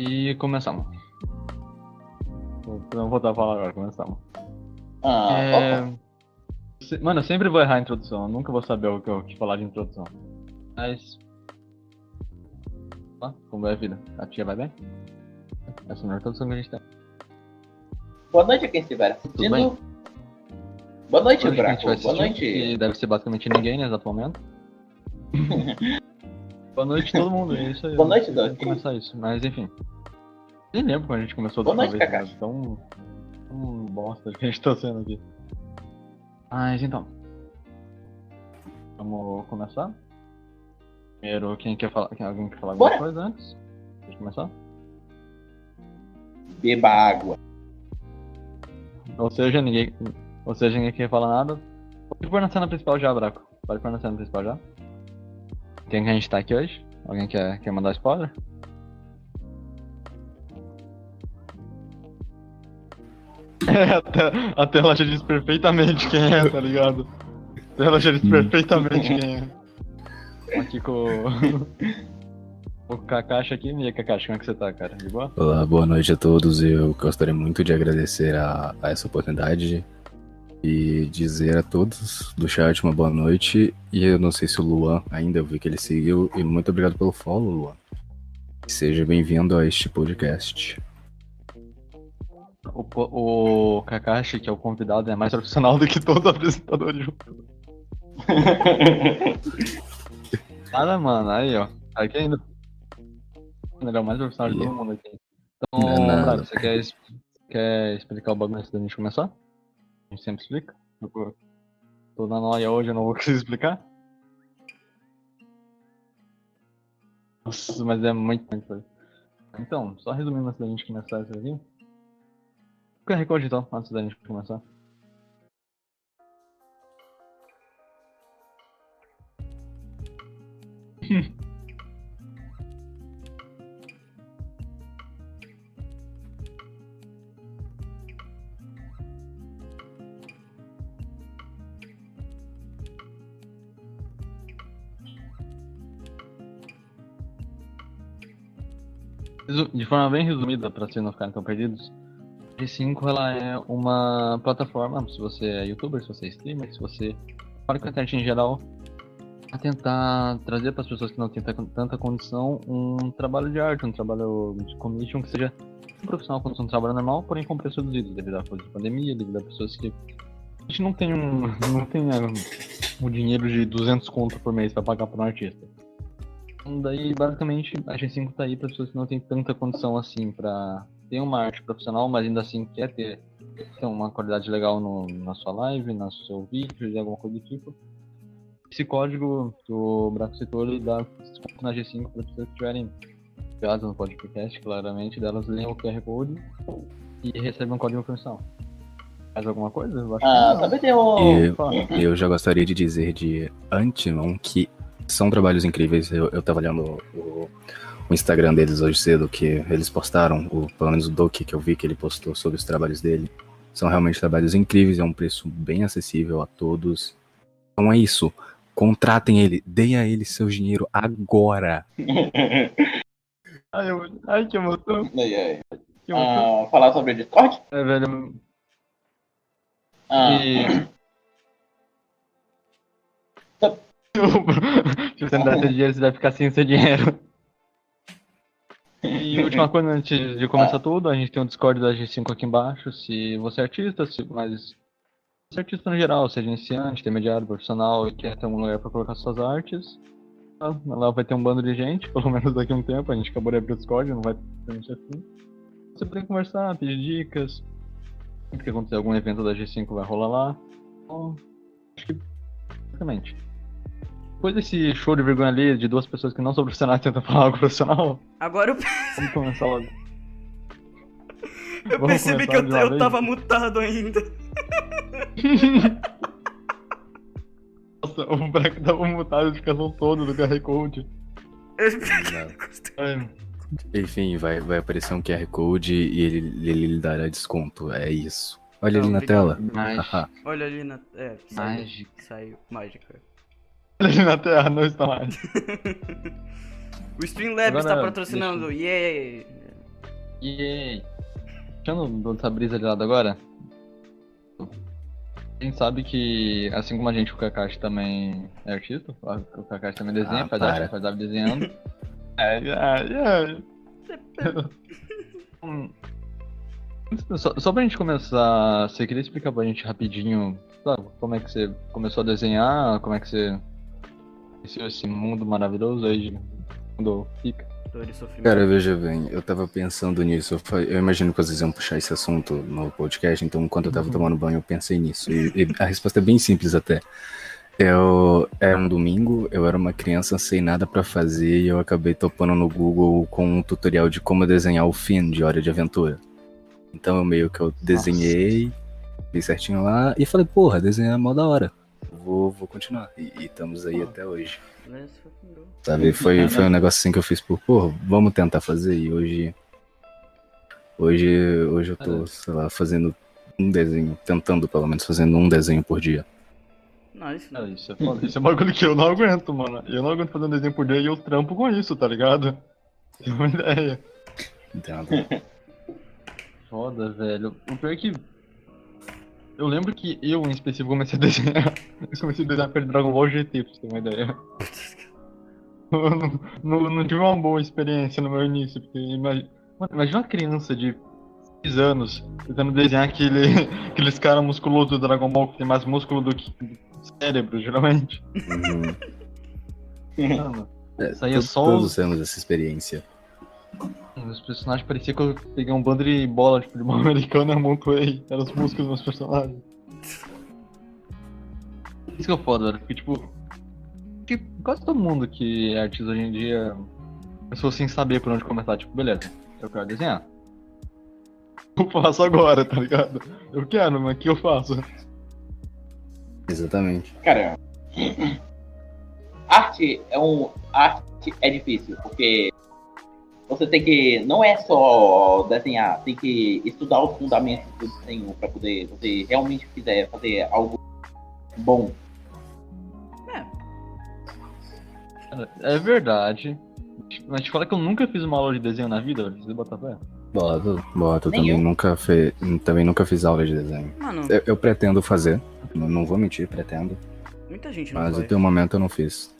E começamos. Vou vou voltar a falar agora, começamos. Ah, É, opa. Mano, eu sempre vou errar a introdução, eu nunca vou saber o que, o que falar de introdução. Mas. Ah, como vai a vida? A tia vai bem? Essa é a melhor introdução que a gente tem. Boa noite a quem estiver assistindo. Boa noite, Hoje a gente Braco. vai Boa noite. que deve ser basicamente ninguém nesse momento. Boa noite todo mundo, é isso aí. Boa noite, Tem que Doc. começar isso, mas enfim. Nem lembro quando a gente começou da noite, vez, né? Tão, tão bosta que a gente tá sendo aqui. Mas então. Vamos começar? Primeiro, quem quer falar? Quem, alguém quer falar alguma Bora. coisa antes? Deixa eu começar? Beba água. Ou seja, ninguém. Ou seja, ninguém quer falar nada. Pode pôr na cena principal já, Braco. Pode pôr na cena principal já. Quem que a gente tá aqui hoje? Alguém quer, quer mandar spoiler? É, a, te- a tela já diz perfeitamente quem é, tá ligado? A tela já diz perfeitamente quem é. Aqui com o. o Kakashi aqui. E aí, Kakashi, como é que você tá, cara? De boa? Olá, boa noite a todos. Eu gostaria muito de agradecer a, a essa oportunidade e dizer a todos do chat uma boa noite. E eu não sei se o Luan ainda, eu vi que ele seguiu. E muito obrigado pelo follow, Luan. Seja bem-vindo a este podcast. O, o Kakashi, que é o convidado, é mais profissional do que todos os apresentadores. Nada, mano. Aí, ó. Aqui ainda. Ele é o mais profissional de todo mundo aqui. Então, é você quer, quer explicar o bagulho antes da gente começar? A gente sempre explica. Eu tô- na noia hoje, eu não vou conseguir explicar. Nossa, mas é muito, muito coisa. Então, só resumindo antes da gente começar isso aqui. O QR então, antes da gente começar. De forma bem resumida, para vocês não ficarem tão perdidos, a G5 ela é uma plataforma, se você é youtuber, se você é streamer, se você para com a internet em geral, a tentar trazer para as pessoas que não têm ta- tanta condição um trabalho de arte, um trabalho de commission que seja um profissional quanto um trabalho normal, porém com preço reduzido, devido à coisa de pandemia, devido a pessoas que a gente não tem um, não tem ah, um dinheiro de 200 conto por mês para pagar para um artista. Então, daí, basicamente, a G5 tá aí para pessoas que não têm tanta condição assim para ter uma arte profissional, mas ainda assim quer ter, ter uma qualidade legal no, na sua live, no seu vídeo, de alguma coisa do tipo. Esse código que o Braco citou, ele dá desconto na G5 para pessoas que estiverem ligadas no podcast, claramente, delas leem o QR Code e recebem um código profissional. Mais alguma coisa? Eu acho Ah, que não. também tem o. E Fala. eu já gostaria de dizer de antemão que são trabalhos incríveis. Eu, eu tava olhando o, o Instagram deles hoje cedo, que eles postaram, o, pelo menos o Doki que eu vi que ele postou sobre os trabalhos dele. São realmente trabalhos incríveis, é um preço bem acessível a todos. Então é isso. Contratem ele, deem a ele seu dinheiro agora. Ai, eu- ai, que emoção. Ai, ai. Que emoção. Ah, falar sobre o Discord? É, velho. Ah, E. Se você não der seu dinheiro, você vai ficar sem seu dinheiro. E última coisa, antes de começar tudo, a gente tem o Discord da G5 aqui embaixo. Se você é artista, se, mas. Se é artista no geral, seja iniciante, intermediário, profissional e quer ter um lugar pra colocar suas artes, tá? lá vai ter um bando de gente, pelo menos daqui a um tempo. A gente acabou de abrir o Discord, não vai ter gente assim. Você pode conversar, pedir dicas. Que acontecer algum evento da G5 vai rolar lá. Então, acho que basicamente. Depois desse show de vergonha ali de duas pessoas que não são profissionais tentam falar algo profissional, Agora eu, vamos começar logo. eu Vamos percebi que eu, eu vez? tava mutado ainda. Nossa, o Braco tava mutado de ficação todo do QR Code. Ai, Enfim, vai, vai aparecer um QR Code e ele, ele lhe dará desconto. É isso. Olha Não, ali na tela. Olha ali na. É, saiu. mágica. Saiu. Mágica. Ali na Terra não está mais. O Streamlabs Agora, tá patrocinando. Yay! E deixando essa brisa de lado agora, a gente sabe que, assim como a gente, o Kakashi também é artista, o Kakashi também desenha, Ah, faz para. arte, faz arte desenhando. É, é, é. Só, só pra gente começar, você queria explicar pra gente rapidinho sabe, como é que você começou a desenhar, como é que você esse mundo maravilhoso aí de mundo fica? Cara, veja bem, eu tava pensando nisso. Eu, imagino que vocês iam puxar esse assunto no podcast, então enquanto eu tava tomando banho, eu pensei nisso. E, e a resposta é bem simples até. Eu era um domingo, eu era uma criança sem nada pra fazer e eu acabei topando no Google com um tutorial de como desenhar o Finn de Hora de Aventura. Então eu meio que eu desenhei, fiz certinho lá e falei, porra, desenhar é mó da hora. Vou, vou continuar. E, e estamos aí até hoje. Go. Sabe? Foi, foi um negócio assim que eu fiz por, pô, vamos tentar fazer. E hoje. Hoje, hoje eu tô, sei lá, fazendo um desenho, tentando pelo menos fazendo um desenho por dia. Nice. Não, isso é foda. Isso é um bagulho que eu não aguento, mano. Eu não aguento fazer um desenho por dia e eu trampo com isso, tá ligado? Tem uma ideia. Entendo? Foda, velho. O pior é que. Eu lembro que eu, em específico, comecei a desenhar. Eu comecei a desenhar pelo Dragon Ball GT, pra você ter uma ideia. Eu não, não, não tive uma boa experiência no meu início, porque imagina, imagina uma criança de 6 anos tentando desenhar aquele, aqueles caras musculosos do Dragon Ball que tem mais músculo do que cérebro, geralmente. Uhum. Mano, É, Isso aí é to- só Todos os- temos essa experiência. Os personagens pareciam que eu peguei um bando de bola tipo, de mão americana e amontoei. Eram os músculos dos meus personagens. Isso que é foda, velho. Porque, tipo, que quase todo mundo que é artista hoje em dia começou sem saber por onde começar. Tipo, beleza, eu quero desenhar. Eu faço agora, tá ligado? Eu quero, mas o que eu faço? Exatamente. Cara, arte é um. Arte é difícil, porque você tem que. Não é só desenhar, tem que estudar os fundamentos do desenho para poder você realmente quiser fazer algo bom. Cara, É verdade. Mas te fala que eu nunca fiz uma aula de desenho na vida. Você bota fé? Boto, boto. Nem Também eu. nunca, fe... também nunca fiz aula de desenho. Mano, Eu, eu pretendo fazer. Não, não vou mentir, pretendo. muita gente não Mas faz. até o momento eu não fiz.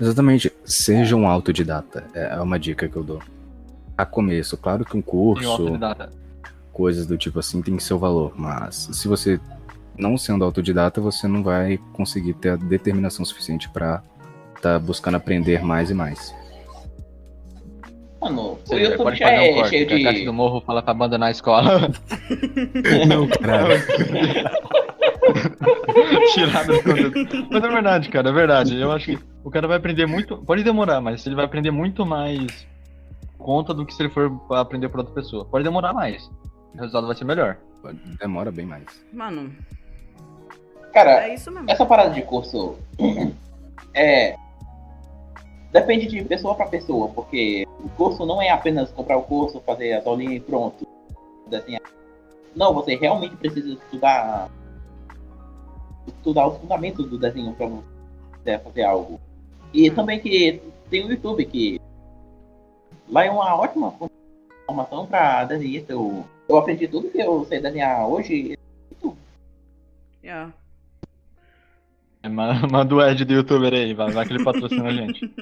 Exatamente. Seja um autodidata. É uma dica que eu dou. A começo, claro que um curso. coisas do tipo assim tem seu valor, mas se você não sendo autodidata, você não vai conseguir ter a determinação suficiente pra estar buscando aprender mais e mais. Mano, o YouTube pode já fazer um é corte. cheio que A Caixa de. do Morro fala pra abandonar a escola. Não, do contexto. Mas é verdade, cara, é verdade. Eu acho que o cara vai aprender muito. Pode demorar, mas ele vai aprender muito mais conta do que se ele for aprender por outra pessoa. Pode demorar mais. O resultado vai ser melhor. Demora bem mais. Mano, Cara, é isso mesmo. essa parada de curso é. Depende de pessoa pra pessoa, porque o curso não é apenas comprar o curso, fazer as aulinhas e pronto. Desenhar. Não, você realmente precisa estudar. Estudar os fundamentos do desenho pra você fazer algo. E também que tem o YouTube, que lá é uma ótima formação pra desenhista. Eu, eu aprendi tudo que eu sei desenhar hoje. Yeah. É, ma- Manda o Ed do youtuber aí, vai, vai que ele patrocina a gente.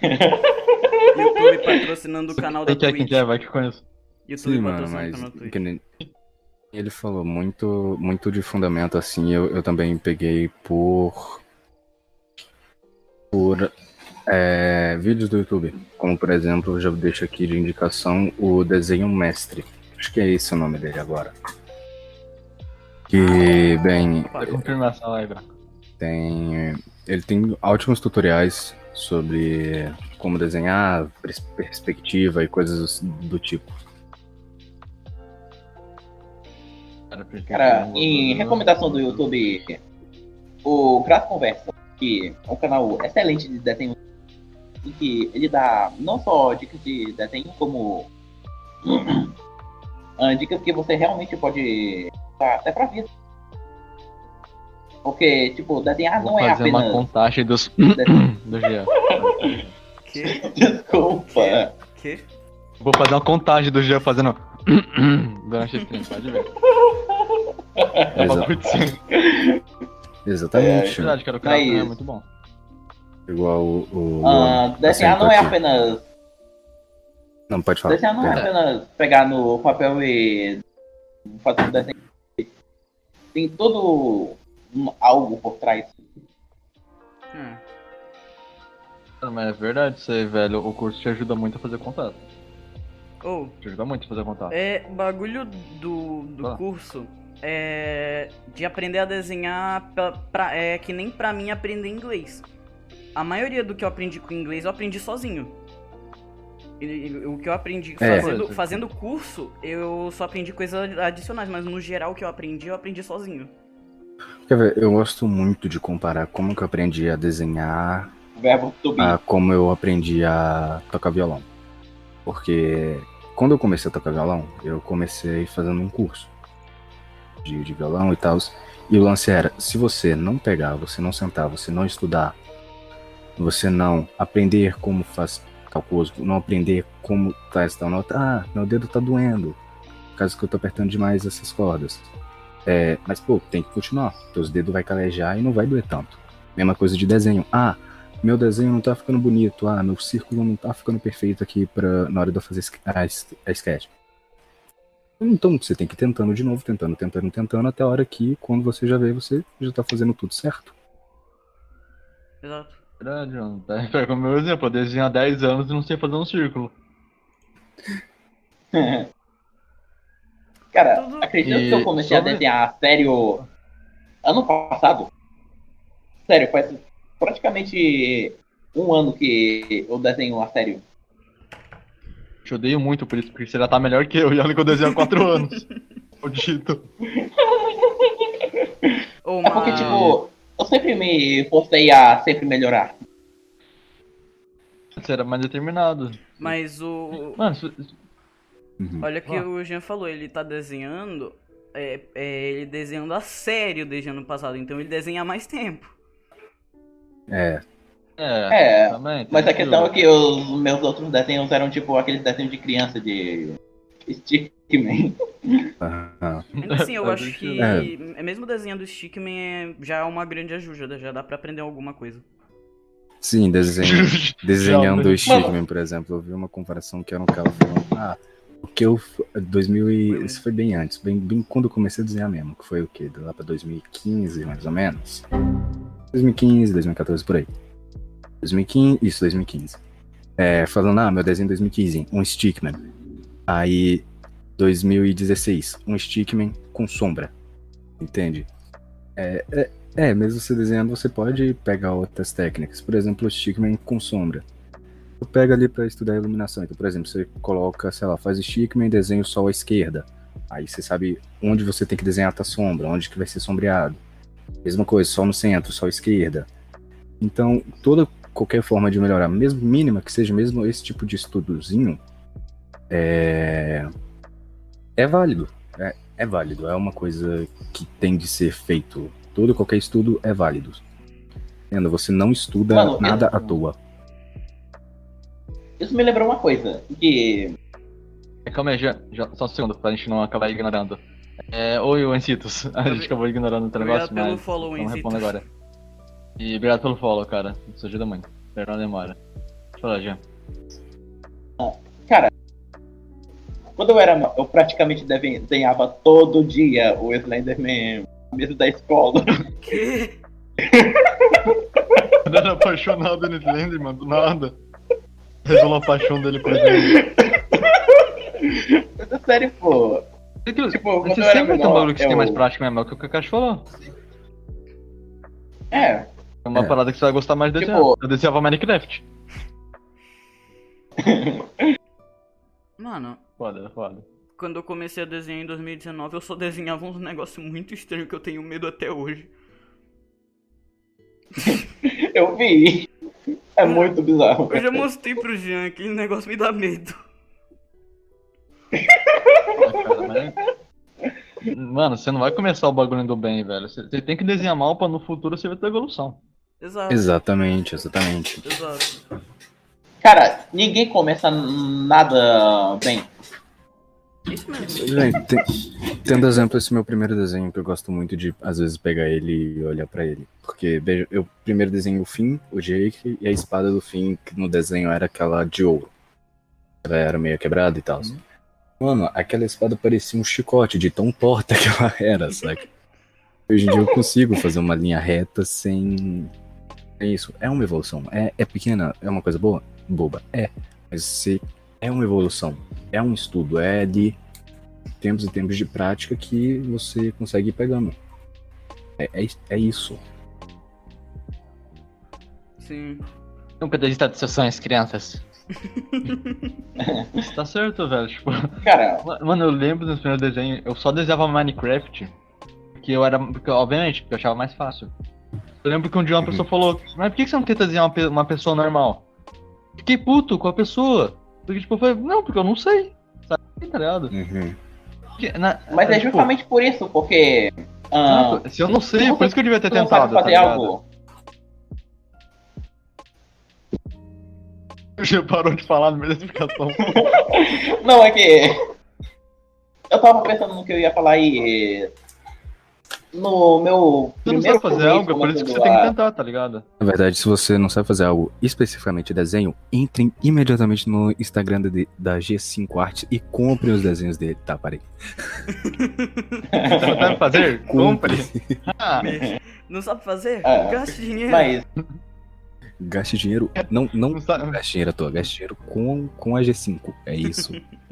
YouTube patrocinando o canal da Quem quer, quem Twitch. quer, vai que eu conheço. YouTube Sim, mano, mas Twitch. ele falou muito, muito de fundamento assim. Eu, eu também peguei por por é, vídeos do YouTube, como por exemplo, eu já deixo aqui de indicação o desenho mestre. Acho que é esse o nome dele agora. Que bem, Vai confirmar essa live. tem ele tem ótimos tutoriais sobre como desenhar, pers- perspectiva e coisas do tipo. Cara, em recomendação do YouTube, o Graça Conversa, que é um canal excelente de desenho, em que ele dá não só dicas de desenho, como ah, dicas que você realmente pode usar até pra vida. Porque, tipo, desenhar Vou não é fazer uma apenas. contagem dos. do Jean. Que? Desculpa. Que? Vou fazer uma contagem do Jean fazendo. durante a stream, pode ver. É Exa- bagulho de sim. É Exatamente. verdade, cara, o também é muito bom. Igual o. o Ah, desenhar não é apenas. Não, pode falar. Desenhar não é apenas pegar no papel e fazer um desenho. Tem todo um- algo por trás. Hum. Cara, Mas é verdade, isso aí, velho. O curso te ajuda muito a fazer contato. Ou, Te ajuda muito a fazer contato. é, bagulho do, do Ah. curso é de aprender a desenhar pra, pra- é que nem pra mim aprender inglês. A maioria do que eu aprendi com inglês eu aprendi sozinho. E- e o que eu aprendi É. fazendo, fazendo curso, eu só aprendi coisas adicionais, mas no geral o que eu aprendi, eu aprendi sozinho. Quer ver, eu gosto muito de comparar como que eu aprendi a desenhar O verbo a como eu aprendi a tocar violão. Porque quando eu comecei a tocar violão, eu comecei fazendo um curso de, de violão e tal. E o lance era, se você não pegar, você não sentar, você não estudar, você não aprender como faz cálculos, não aprender como faz tal nota, ah, meu dedo tá doendo, por causa que eu tô apertando demais essas cordas. É, mas, pô, tem que continuar, teus dedos vai calejar e não vai doer tanto. Mesma coisa de desenho. Ah, meu desenho não tá ficando bonito, ah, meu círculo não tá ficando perfeito aqui pra, na hora de eu fazer a, a sketch. Então você tem que ir tentando de novo, tentando, tentando, tentando, até a hora que, quando você já vê, você já tá fazendo tudo certo. Exato. Verdade, mano. Tá, Pega o meu exemplo, eu desenho há 10 anos e não sei fazer um círculo. Cara, acredito E que eu comecei sobre- a desenhar sério ano passado. Sério, faz praticamente um ano que eu desenho a sério. Te odeio muito por isso, porque você já tá melhor que eu. E olha que eu desenho há 4 anos. O dito. Ou É porque, uma- tipo, eu sempre me forcei a sempre melhorar. Você era mais determinado. Mas o. Mano, se- Uhum. Olha que Ah. o Jean falou, ele tá desenhando. É, é, ele desenhando a sério desde ano passado, então ele desenha há mais tempo. É, é, É, também. Mas a questão é que os meus outros desenhos eram tipo aqueles desenhos de criança de Stickman. Ainda assim, eu acho que É. é. mesmo desenho do Stickman é, já é uma grande ajuda, já dá pra aprender alguma coisa. Sim, desenho, desenhando o Stickman, por exemplo, eu vi uma comparação que era um cara falando, ah, o que eu. 2000 e, isso foi bem antes, bem, bem quando eu comecei a desenhar mesmo, que foi o quê? Lá pra 2015, mais ou menos. 2015, 2014, por aí. 2015, isso, 2015. É, falando, ah, meu desenho 2015, um Stickman. Aí, 2016, um Stickman com sombra. Entende? É, é, é, mesmo você desenhando, você pode pegar outras técnicas. Por exemplo, o Stickman com sombra. Eu pego ali para estudar a iluminação. Então, por exemplo, você coloca, sei lá, faz Stickman e desenha o sol à esquerda. Aí você sabe onde você tem que desenhar a sombra, onde que vai ser sombreado. Mesma coisa, sol no centro, sol à esquerda. Então, toda qualquer forma de melhorar, mesmo mínima que seja, mesmo esse tipo de estudozinho, é, é válido. É, é válido. É uma coisa que tem de ser feito. Todo qualquer estudo é válido. Entenda? Você não estuda Mano, eu- nada à toa. Isso me lembrou uma coisa, que Calma aí, já, já, só um segundo, pra gente não acabar ignorando. É, oi, Encitos. A gente acabou ignorando o negócio, Obrigado pelo mas follow, vamos responder agora. E obrigado pelo follow, cara. Isso ajuda muito. Perdão a demora. Fala, Jean. quando eu era eu praticamente desenhava todo dia o Slenderman na mesa da escola. Que? Ele era apaixonado no Slenderman, do nada. Revelou a paixão dele por ele. Mas é sério, pô. Tipo, Você eu sempre tem um menor, bagulho que você tem eu- mais prática mesmo, é o que o Kakashi falou. É, É uma É. parada que você vai gostar mais desse Tipo- ano. Eu desenhava Minecraft. Mano, Foda, foda. quando eu comecei a desenhar em 2019, eu só desenhava uns negócios muito estranhos que eu tenho medo até hoje. eu vi. É muito bizarro. Eu já mostrei pro Jean, aquele negócio me dá medo. Mano, você não vai começar o bagulho indo bem, velho. Você você tem que desenhar mal pra no futuro você ver tua evolução. Exato. Exatamente, exatamente. Exato. Cara, ninguém começa nada bem. Isso mesmo. Gente, tem, tendo exemplo, esse meu primeiro desenho, que eu gosto muito de, às vezes, pegar ele e olhar pra ele. Porque, eu primeiro desenho o Finn, o Jake, e a espada do Finn, que no desenho era aquela de ouro. Ela era meio quebrada e tal. Mano, aquela espada parecia um chicote de tão torta que ela era, sabe? Hoje em dia eu consigo fazer uma linha reta sem. É isso, é uma evolução. É, é pequena, é uma coisa boa? Boba. É. Mas se é uma evolução, é um estudo, é de tempos e tempos de prática que você consegue ir pegando. É, é, é isso. Sim. Nunca desista dos seus sonhos, crianças. Tá certo, velho. Tipo, Cara, mano, eu lembro dos primeiros desenhos, eu só desenhava Minecraft. Que eu era. Porque, obviamente, porque eu achava mais fácil. Eu lembro que um dia uma pessoa falou, mas por que você não tenta desenhar uma, pe- uma pessoa normal? Fiquei puto com a pessoa. Porque, tipo, eu falei, não, porque eu não sei. Sabe, tá ligado? Uhum. Porque, na- mas é tipo, justamente por isso, porque. ah, Se eu não sei, se por isso que eu devia ter tu não sabe tentado. Tá fazer ligado? algo. Já parou de falar no meio da explicação. Não, é que. Eu tava pensando no que eu ia falar aí. No meu. Você não sabe fazer algo, é por isso que você tem que tentar, tá ligado? Na verdade, se você não sabe fazer algo especificamente desenho, entrem imediatamente no Instagram da, da G5 Art e comprem os desenhos dele, tá? Parei. Você não sabe fazer? Compre. Ah, Não sabe fazer? É. Gaste dinheiro. Mas, Gaste dinheiro. Não, não não gaste dinheiro à toa, gaste dinheiro com, com a G5. É isso.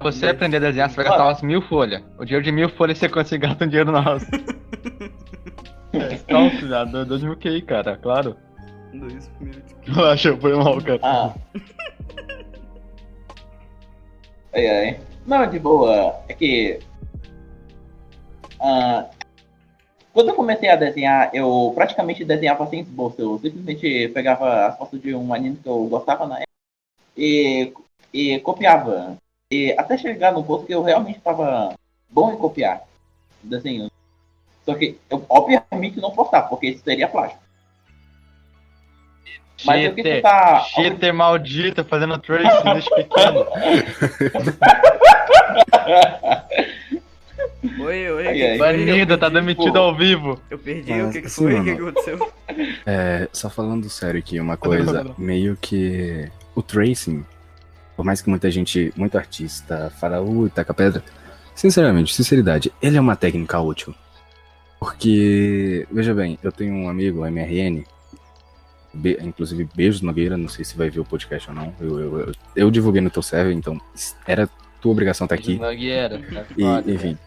você aprender a desenhar, você vai gastar umas mil folhas. O dinheiro de mil folhas você consegue gastar um dinheiro nosso. Não, filha, dois dois mil QI, cara, claro. Dois minutos. Relaxa, foi mal, cara. ah. Ai, ai. Não, de boa. É que. ah, quando eu comecei a desenhar, eu praticamente desenhava sem esboço. Eu simplesmente pegava as fotos de um anime que eu gostava na época e, e copiava. E até chegar no ponto que eu realmente estava bom em copiar desenhos. Só que eu obviamente não postava, porque isso seria plágio. Mas eu quis Cheater, tentar. cheater maldito, fazendo tracing desde pequeno. Oi, oi. Ai, ai. Banido, Eu tá perdi. demitido ao vivo. Eu perdi, Mas, o que que assim, foi? O que que aconteceu? É, só falando sério aqui, uma coisa, meio que o tracing, por mais que muita gente, muito artista, fala, ui, taca pedra, sinceramente, sinceridade, ele é uma técnica útil. Porque, veja bem, eu tenho um amigo, MRN, be- inclusive beijos Nogueira, não sei se vai ver o podcast ou não, eu, eu, eu, eu divulguei no teu server, então era tua obrigação estar aqui. Nogueira, tá E, foda, enfim.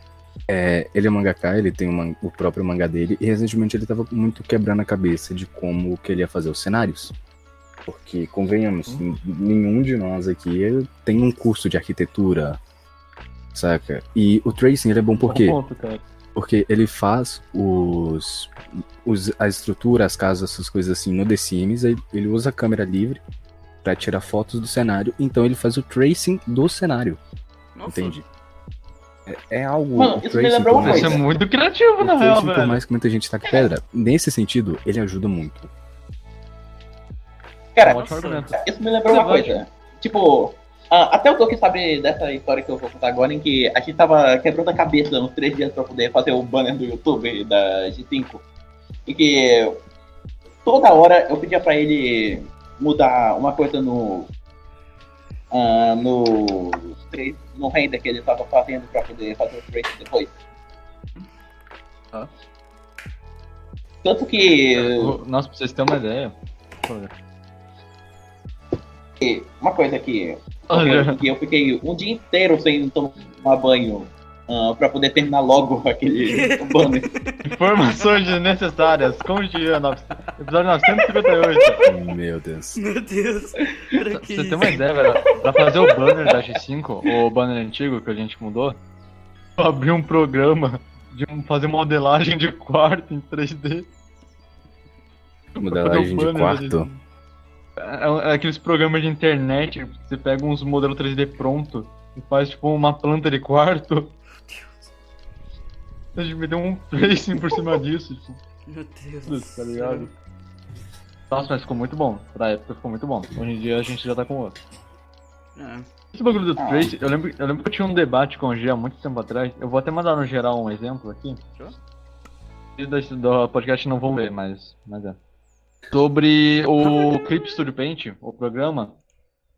é, ele é mangaka, ele tem uma- o próprio mangá dele, e recentemente ele tava muito quebrando a cabeça de como que ele ia fazer os cenários. Porque, convenhamos, n- nenhum de nós aqui tem um curso de arquitetura, saca? E o tracing ele é bom por quê? Ponto. Porque ele faz os, os a estrutura, as casas, essas coisas assim no The Sims, aí ele usa a câmera livre pra tirar fotos do cenário, então ele faz o tracing do cenário, Nossa, entende? É, é algo. Mano, isso me tracing, lembrou por uma mais- Isso é muito criativo, o na real, tracing, por velho. mais que muita gente taque pedra, nesse sentido, ele ajuda muito. Cara, Um ótimo argumento. Isso me lembrou uma coisa. Tipo, ah, até o Doki sabe dessa história que eu vou contar agora, em que a gente tava quebrando a cabeça uns três dias pra poder fazer o banner do YouTube da G5. E que toda hora eu pedia pra ele mudar uma coisa no. ah, no. no render que ele tava fazendo pra poder fazer o trace depois. Tanto que. Nossa, pra vocês terem uma ideia. Olha. que uma coisa que, eu fiquei um dia inteiro sem tomar banho ah, pra poder terminar logo aquele banner. Informações desnecessárias. Como diria no- episódio 958. Meu Deus. Meu Deus. Pra que Você tem uma ideia, velho? Pra fazer o banner da G5, o banner antigo que a gente mudou, eu abri um programa de fazer modelagem de quarto em 3D. Modelagem de quarto. É, é aqueles programas de internet, você pega uns modelos 3D pronto e faz tipo uma planta de quarto. A gente me deu um tracing por cima disso, tipo, Meu Deus. tá ligado? Nossa, mas ficou muito bom. Pra época ficou muito bom. Hoje em dia a gente já tá com outro. É. Esse bagulho do. Trace, eu lembro, eu lembro que eu tinha um debate com o G há muito tempo atrás. Eu vou até mandar no geral um exemplo aqui. Sure. E do podcast não vão ver, mas, mas é. Sobre o Clip Studio Paint, o programa,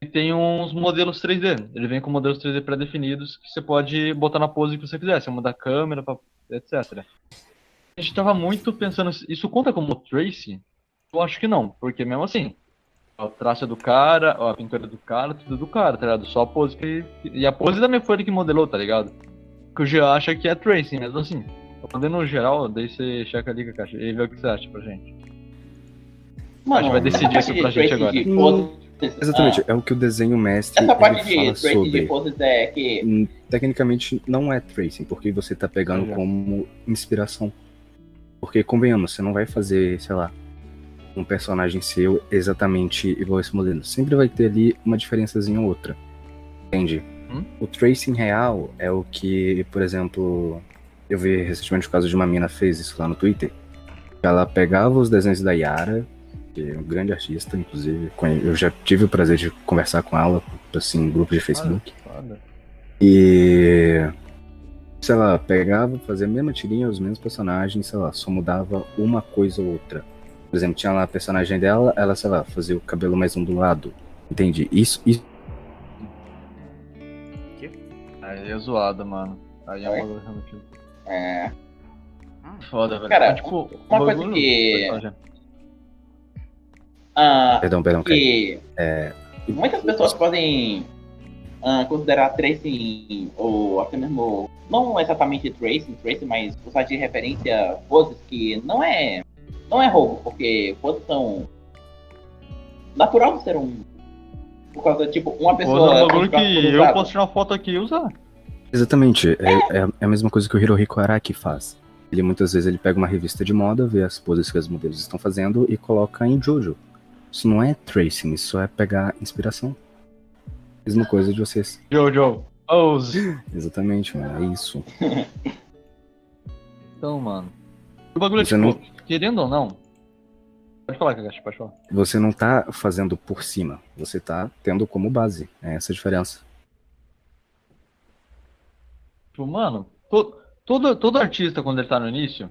ele tem uns modelos 3D. Ele vem com modelos 3D pré-definidos que você pode botar na pose que você quiser. Você muda a câmera, etc. A gente tava muito pensando, isso conta como trace? Eu acho que não, porque mesmo assim, o traço é do cara, a pintura do cara, tudo do cara, tá ligado? Só a pose que. E a pose também foi ele que modelou, tá ligado? Que o G acha que é tracing, mesmo assim. Falando no geral, daí você checa ali com a caixa e vê o que você acha pra gente. Mano, vai decidir isso pra de gente agora. de poses- Exatamente, ah, é o que o desenho mestre essa parte ele de fala trace de sobre. poses é que. Hum, Tecnicamente não é tracing, porque você tá pegando já. como inspiração. Porque, convenhamos, você não vai fazer, sei lá, um personagem seu exatamente igual esse modelo. Sempre vai ter ali uma diferençazinha ou outra. Entende? Hum? O tracing real é o que, por exemplo, eu vi recentemente o caso de uma mina fez isso lá no Twitter. Ela pegava os desenhos da Yara, que é um grande artista, inclusive. Eu já tive o prazer de conversar com ela, assim, em grupo de Facebook. Foda. E. Sei lá, pegava, fazia a mesma tirinha, os mesmos personagens, sei lá, só mudava uma coisa ou outra. Por exemplo, tinha lá a personagem dela, ela, sei lá, fazia o cabelo mais ondulado. Entende? Isso, isso Aí é zoado, mano. Aí é um Oi? bagulho realmente É, foda, velho. Cara, Mas, tipo, uma coisa que- Ah, Perdão, perdão, que É, muitas pessoas podem ah, considerar tracing ou até mesmo não exatamente tracing, tracing, mas usar de referência poses que não é não é roubo, porque poses são natural do ser um por causa tipo uma pessoa é um que eu usado. posso tirar uma foto aqui e usar. exatamente. É, é a mesma coisa que o Hirohiko Araki faz. Ele muitas vezes ele pega uma revista de moda, vê as poses que os modelos estão fazendo e coloca em Jojo. Isso não é tracing, isso é pegar inspiração. Mesma coisa de vocês. Jojo. Ouse. Exatamente, mano. É isso. Então, mano. O bagulho é Você tipo, não- querendo ou não. Pode falar, Kakashi, pode falar. Você não tá fazendo por cima, você tá tendo como base. É essa a diferença. Tipo, mano, to- todo, todo artista, quando ele tá no início,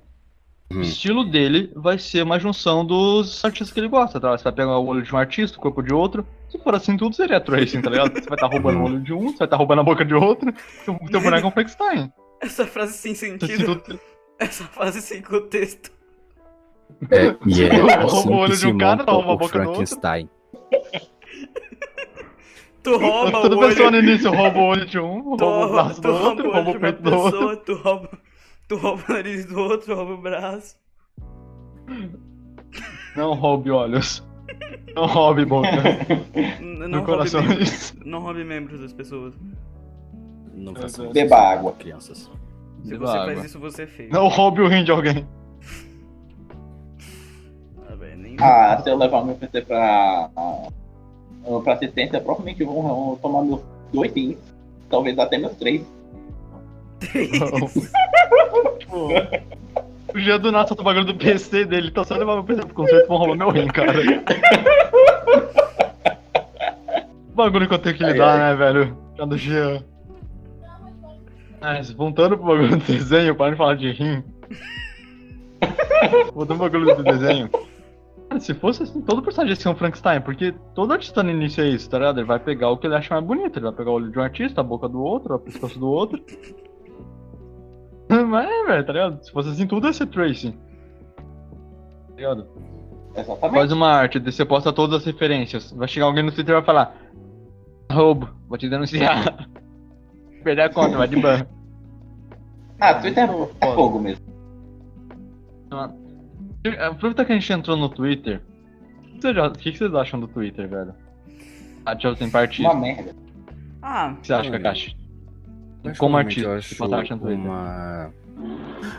o Hum. estilo dele vai ser uma junção dos artistas que ele gosta, tá? Você vai pegar o olho de um artista, o corpo de outro. Se for assim, tudo seria tracing, tá ligado? Você vai estar roubando o olho de um, você vai estar roubando a boca de outro. Teu, teu boneco é um Frankenstein. Essa frase sem Se sentido. tudo- Essa frase sem contexto. É, e é Rouba assim o olho de um cara, rouba a o boca do outro. Frankenstein. Tu rouba Toda o pessoa olho. no início rouba o olho de um, rouba o braço tu do outro, o rouba olho o de uma peito do outro. pessoa, tu rouba, tu rouba o nariz do outro, rouba o braço. Não roube olhos. Não roube boca. N- No Não roube, coração membros, não roube membros das pessoas. Não façam isso, Beba água. crianças. Se Beba você água. faz isso, você é feio. Não roube o rim de alguém. Ah, nem... Ah, se eu levar meu PC pra, pra assistência, provavelmente vão tomar meus dois rins. Talvez até meus três. Tipo, o dia do nada solta o bagulho do PC dele, então só levar meu PC pro concerto vão roubar meu rim, cara. Bagulho que eu tenho que lidar, né, velho? Já do Jean. Mas voltando pro bagulho do desenho, para de falar de rim. voltando pro bagulho do desenho. Cara, se fosse assim, todo personagem ia ser um Frankenstein, porque todo artista no início é isso, tá ligado? Ele vai pegar o que ele acha mais bonito, ele vai pegar o olho de um artista, a boca do outro, o pescoço do outro. Mas é, velho, tá ligado? Se fosse assim, tudo ia ser tracing. Tá ligado? Exatamente. Faz uma arte, você posta todas as referências. Vai chegar alguém no Twitter e vai falar: Roubo, vou te denunciar. Perder a conta, vai de ban. Ah, Twitter é, é fogo mesmo. Aproveita que a gente entrou no Twitter. O que vocês já- o que vocês acham do Twitter, velho? Ah, eu tem partido. Uma O merda. Ah, que você acha, Kakashi? Particularmente, Como eu artista, acho arte no Twitter. uma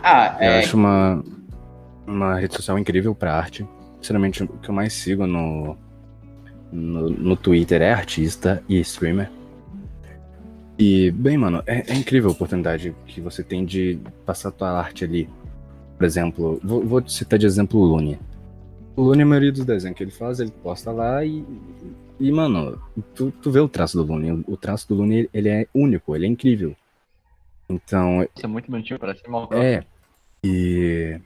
Ah, Eu é. acho uma, uma rede social incrível pra arte. Sinceramente, o que eu mais sigo no, no, no Twitter é artista e streamer. E, bem, mano, é, é incrível a oportunidade que você tem de passar tua arte ali. Por exemplo, vou, vou te citar de exemplo o Lune. O Lune, a maioria dos desenhos que ele faz, ele posta lá e. E, mano, tu, tu vê o traço do Lune. O traço do Lune, ele é único, ele é incrível. Então, Isso é muito bonitinho, parece mal. é. E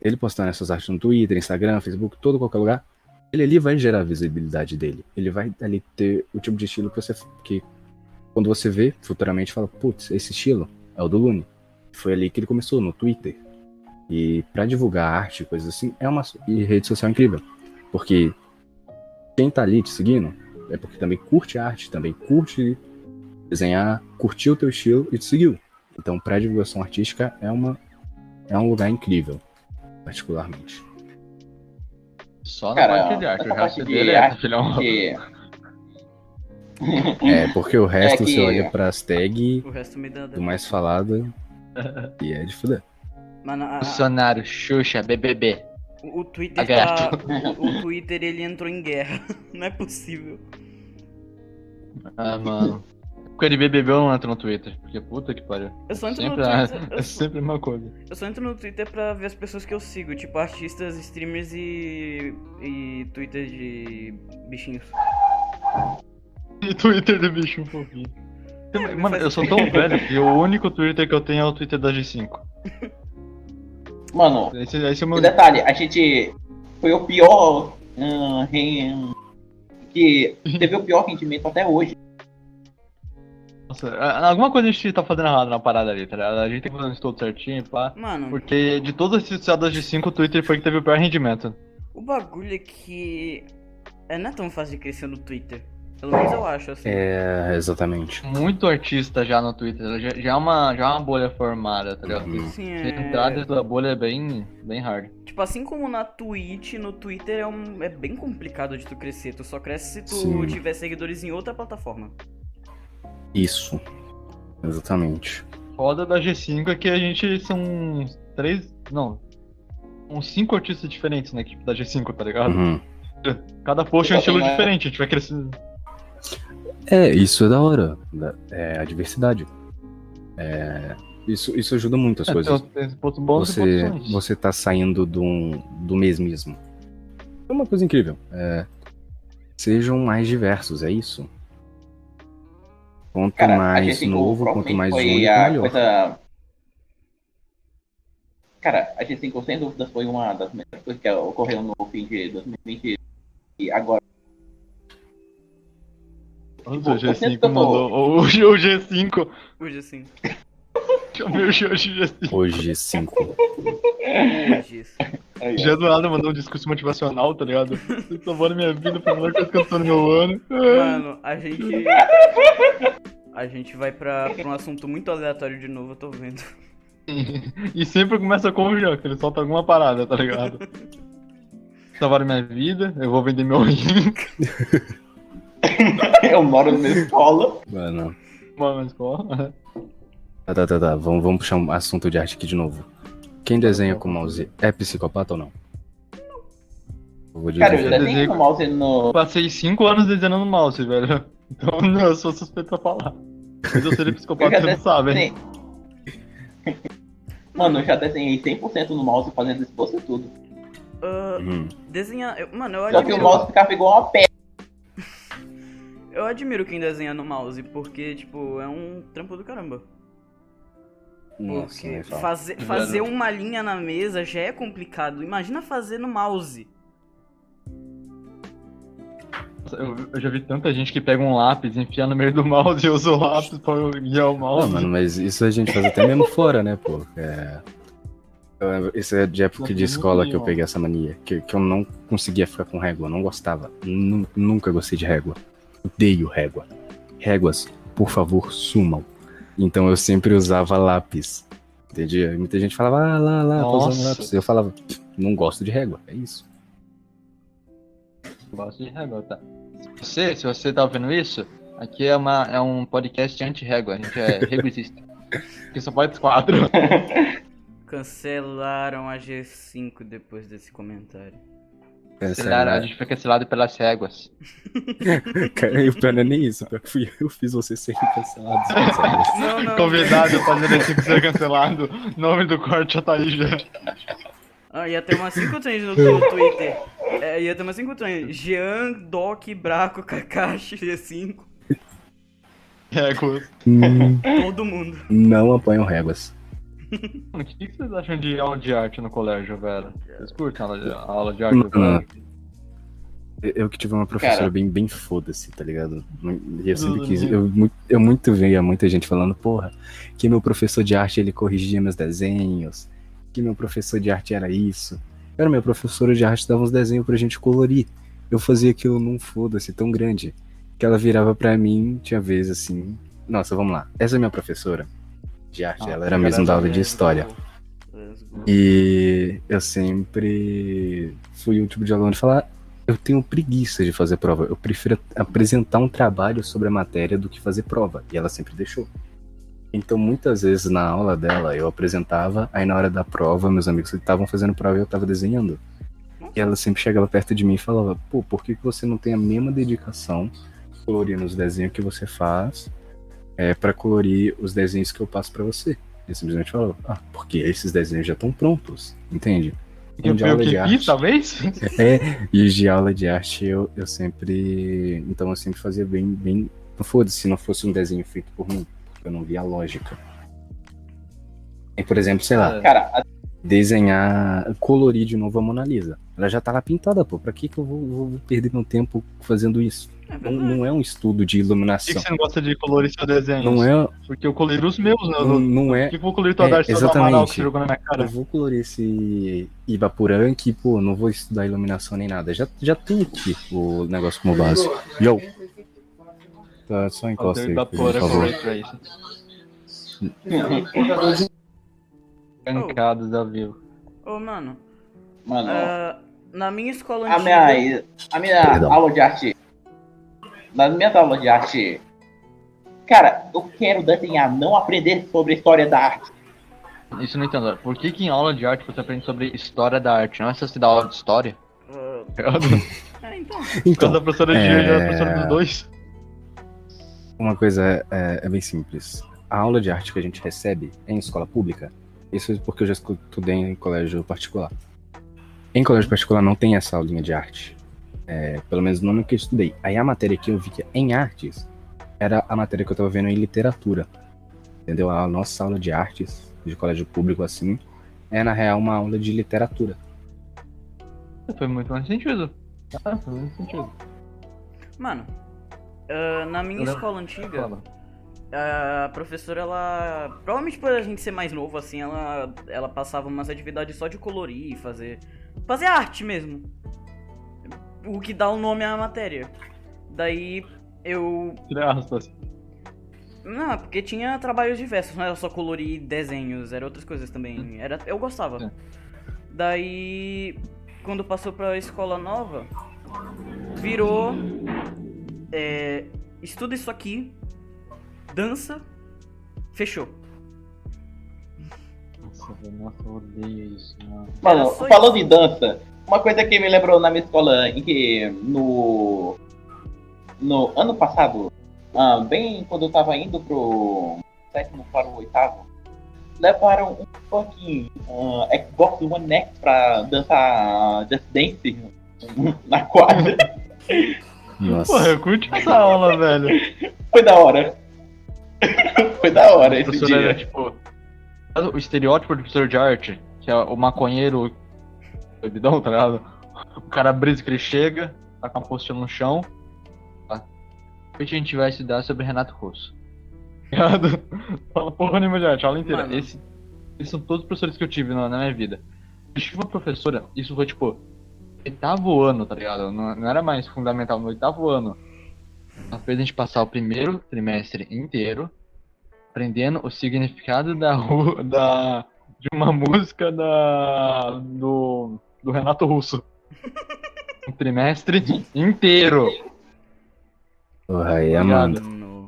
ele postando essas artes no Twitter, Instagram, Facebook, todo qualquer lugar, ele ali vai gerar a visibilidade dele. Ele vai ali ter o tipo de estilo que você. que quando você vê, futuramente fala, putz, esse estilo é o do Lune. Foi ali que ele começou, no Twitter. E pra divulgar arte, coisas assim, é uma e rede social incrível. Porque quem tá ali te seguindo é porque também curte arte, também curte desenhar, curtiu o teu estilo e te seguiu. Então, pra divulgação artística é uma é um lugar incrível, particularmente. Só na Cara, parte de arte. O resto dele é, arte filhão. Porque É, porque o resto que- você olha pras tags O resto me dá. do mais falado e é de fuder. Mano, a- Bolsonaro, Xuxa, BBB. O, Twitter tá. O, o Twitter ele entrou em guerra. Não é possível. Ah, mano. Porque de BBB eu não entro no Twitter. Porque puta que pariu. Eu só entro Sempre, no é, Twitter. é Eu só, sempre a mesma coisa. eu só entro no Twitter pra ver as pessoas que eu sigo, tipo artistas, streamers e. e Twitter de bichinhos. E Twitter do bicho fofinho. É, Mano, eu sou tão velho que o único Twitter que eu tenho é o Twitter da G5. Mano, Esse, esse é o e meu. detalhe, a gente foi o pior. ren- que teve o pior rendimento até hoje. Nossa, alguma coisa a gente tá fazendo errado na parada ali, tá ligado? A gente tem que fazer isso tudo certinho, pá. Mano, Porque de todas as associadas de 5, o Twitter foi que teve o pior rendimento. o bagulho é que. É, não é tão fácil de crescer no Twitter. Pelo menos eu acho, assim. É, exatamente. Muito artista já no Twitter, já, já é, uma, já é uma bolha formada, tá ligado? Uhum. Assim, Se entrar dentro da bolha é bem, bem hard. Tipo, assim como na Twitch, no Twitter é, um, é bem complicado de tu crescer. Tu só cresce se tu Sim. tiver seguidores em outra plataforma. Isso. Exatamente. Foda da G5 é que a gente são uns três. Não. Uns cinco artistas diferentes na equipe da G5, tá ligado? Uhum. Cada post é um estilo uma- diferente, a gente vai crescendo. É, isso é da hora. da- É a diversidade. É, isso, isso ajuda muito as É, coisas. tem, bons e você, ruins. você tá saindo do, do mesmismo. É uma coisa incrível. É, sejam mais diversos, é isso. Quanto Cara, mais G5 novo, quanto mais único, a melhor. coisa. Cara, a G5 sem dúvidas foi uma das melhores coisas que ocorreu no fim de 2020 e agora. Nossa, o eu sinto G5 que eu tô- mandou. O, o G5. Hoje assim. Chamei o G5. Hoje, 5. Hoje. Já do nada mandou um discurso motivacional, tá ligado? Vocês salvaram minha vida, foi a melhor coisa que eu tô no meu ano. Mano, a gente. A gente vai pra, pra um assunto muito aleatório de novo, eu tô vendo. E sempre começa com o Jean, que ele solta alguma parada, tá ligado? Salvaram minha vida, eu vou vender meu rim. Eu moro numa escola. Mano, Mano, na escola. tá, tá, tá, tá. Vamos, vamos puxar um assunto de arte aqui de novo. Quem desenha com mouse é psicopata ou não? Eu vou dizer. Cara, eu já desenho desenhei- com mouse no. Eu passei 5 anos desenhando no mouse, velho. Então eu sou suspeito pra falar. Mas eu seria psicopata, você não sabe, hein? Mano, eu já desenhei 100% no mouse fazendo esboço e tudo. Ah, Uhum. desenhar. eu- mano, eu Só que o mouse ficava igual uma pedra. Eu admiro quem desenha no mouse, porque, tipo, é um trampo do caramba. Nossa, fazer, fazer uma linha na mesa já é complicado. Imagina fazer no mouse. Eu, eu já vi tanta gente que pega um lápis, enfia no meio do mouse e usa o lápis pra guiar o Não, mouse. mano, mas isso a gente faz até mesmo fora, né, pô? É... Isso é de época de escola que eu peguei essa mania. Que, que eu não conseguia ficar com régua, eu não gostava. Nu- nunca gostei de régua. Odeio régua. Réguas, por favor, sumam. Então eu sempre usava lápis. Entendi? Aí Muita gente falava, ah, lá, lá, tô usando lápis. Eu falava, não gosto de régua, é isso. Gosto de régua, tá? Você, se você tá ouvindo isso, aqui é, uma, é um podcast anti-régua, a gente é reguisista. Aqui só pode quatro. Cancelaram a G5 depois desse comentário. Cancelaram, é a gente foi cancelado pelas réguas. Cara, e o pior não é nem isso. fui eu fiz você ser cancelado. Não, não. Convidado a fazer esse ser cancelado. Nome do corte já tá aí já. Ah, ia ter umas 5 trends no, no Twitter. É, ia ter umas 5 trends. Jean, Doc, Braco, Kakashi, E5. É, gosto. Hum, Todo mundo. não apanham réguas. Mano, o que, que vocês acham de aula de arte no colégio, velho? Vocês curtem a aula de, a aula de arte no colégio? Eu que tive uma professora Cara. bem, bem foda-se, tá ligado? E eu sempre quis. Eu, eu muito veia muita gente falando, porra, que meu professor de arte ele corrigia meus desenhos, que meu professor de arte era isso. Era meu professor de arte dava uns desenhos pra gente colorir. Eu fazia aquilo num foda-se tão grande que ela virava pra mim, tinha vezes assim. Nossa, vamos lá. Essa é minha professora de arte, Ah, ela era mesmo da aula de história. Go. E eu sempre fui o tipo de aluno de falar, eu tenho preguiça de fazer prova. Eu prefiro apresentar um trabalho sobre a matéria do que fazer prova. E ela sempre deixou. Então, muitas vezes na aula dela, eu apresentava, aí na hora da prova, meus amigos estavam fazendo prova e eu estava desenhando. E ela sempre chegava perto de mim e falava, pô, por que, que você não tem a mesma dedicação colorindo os desenhos que você faz é, para colorir os desenhos que eu passo para você? Ele simplesmente falou, ah, porque esses desenhos já estão prontos, entende? Eu de aula que de arte. talvez? É, e os de aula de arte eu, eu sempre. Então eu sempre fazia bem. bem Foda-se, se não fosse um desenho feito por mim, porque eu não via a lógica. E, por exemplo, sei lá, É. Cara, desenhar, colorir de novo a Mona Lisa. Ela já tá lá pintada, pô. Pra que, que eu vou, vou perder meu tempo fazendo isso? É Não, não é um estudo de Por que, iluminação. você não gosta de colorir seu desenho? Não é. Porque eu colori os meus, né? Não, não é. que que eu vou colorir tua É, arte exatamente. que você jogou na minha cara? Eu vou colorir esse Ibapurã que, pô, não vou estudar iluminação nem nada. Já, já tem aqui o negócio como base. Yo! Tá, só encosta aí, por favor. Cancados ao vivo. Ô, mano. mano, ah, na minha escola a antiga. minha, a minha Perdão. aula de arte. Nas minhas aulas de arte. Cara, eu quero desenhar, não aprender sobre a história da arte. Isso eu não entendo. Por que, que em aula de arte você aprende sobre história da arte? Não é só você dar aula de história? ah, é, então. Então, da professora de é- é... da professora dos dois. uma coisa é, é- é bem simples. A aula de arte que a gente recebe é em escola pública. Isso é porque eu já estudei em colégio particular. Em colégio particular não tem essa aulinha de arte. É, pelo menos no ano que eu estudei. Aí a matéria que eu via em artes era a matéria que eu tava vendo em literatura. Entendeu? A nossa aula de artes, de colégio público assim, é na real uma aula de literatura. Foi muito mais sentido. Ah, foi muito sentido. Mano, ah, na minha Eu escola antiga, Fala. a professora, ela. Provavelmente por a gente ser mais novo, assim, ela, ela passava umas atividades só de colorir, fazer. Fazer arte mesmo. O que dá o nome à matéria. Daí eu. Aspas. Não, porque tinha trabalhos diversos, não era só colorir desenhos, era outras coisas também. Era, eu gostava. É. Daí, quando passou pra escola nova, virou. É, estuda isso aqui, dança, fechou. Nossa, eu odeio isso, mano. Mano, falando em dança, uma coisa que me lembrou na minha escola em que no. No ano passado, ah, bem quando eu tava indo pro sétimo para o oitavo, levaram um fucking ah, Xbox One X pra dançar Just Dance na quadra. Nossa. Porra, eu curti essa aula, velho. Foi da hora. Foi da hora esse dia. era tipo. O estereótipo do professor de arte, que é o maconheiro bebidão, tá ligado? O cara brisa que ele chega, tá com a apostila no chão. Tá? Hoje a gente vai estudar sobre Renato Russo. Ligado? Fala porra nenhuma a aula inteira. Mano. Esse, esses são todos os professores que eu tive na, na minha vida. Eu tive uma professora, isso foi tipo. Oitavo ano, tá ligado? Não, não era mais fundamental, no oitavo ano. Ela fez a gente passar o primeiro trimestre inteiro aprendendo o significado da ru- da de uma música da do, do Renato Russo. Um trimestre inteiro. Porra, aí, Obrigado. Amanda.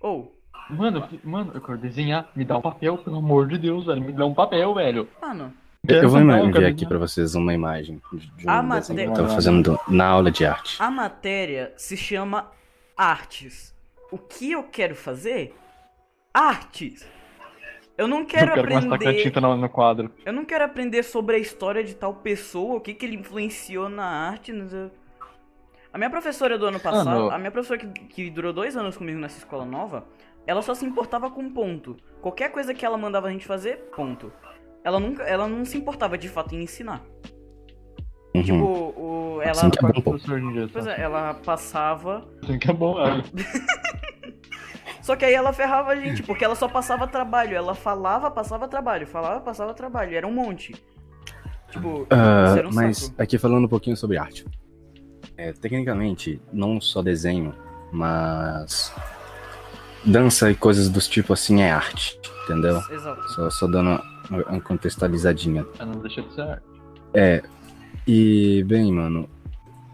Ou, Mano, mano, eu quero desenhar. Me dá um papel, pelo amor de Deus, velho. Me dá um papel, velho. mano, Eu vou enviar cara, aqui pra vocês uma imagem de um A desenho que matéria- eu tava fazendo na aula de arte. a matéria se chama artes. O que eu quero fazer? Artes. Eu não quero eu quero aprender. tinta no, no quadro. Eu não quero aprender sobre a história de tal pessoa, o que, que ele influenciou na arte. A minha professora do ano passado, Mano. a minha professora que, que durou dois anos comigo nessa escola nova, ela só se importava com ponto. Qualquer coisa que ela mandava a gente fazer, ponto. Ela nunca, ela não se importava de fato em ensinar. Uhum. Tipo, o, ela, Assim que é bom, pois é, ela passava Assim que é bom, é. Só que aí ela ferrava a gente, porque ela só passava trabalho. Ela falava, passava trabalho. Falava, passava trabalho. Era um monte. Tipo, era um mas saco. aqui falando um pouquinho sobre arte. É, tecnicamente, não só desenho, mas dança e coisas dos tipo assim é arte, entendeu? Exato. Só, só dando uma, uma contextualizadinha. Ah, Não deixa de ser arte. E, bem, mano,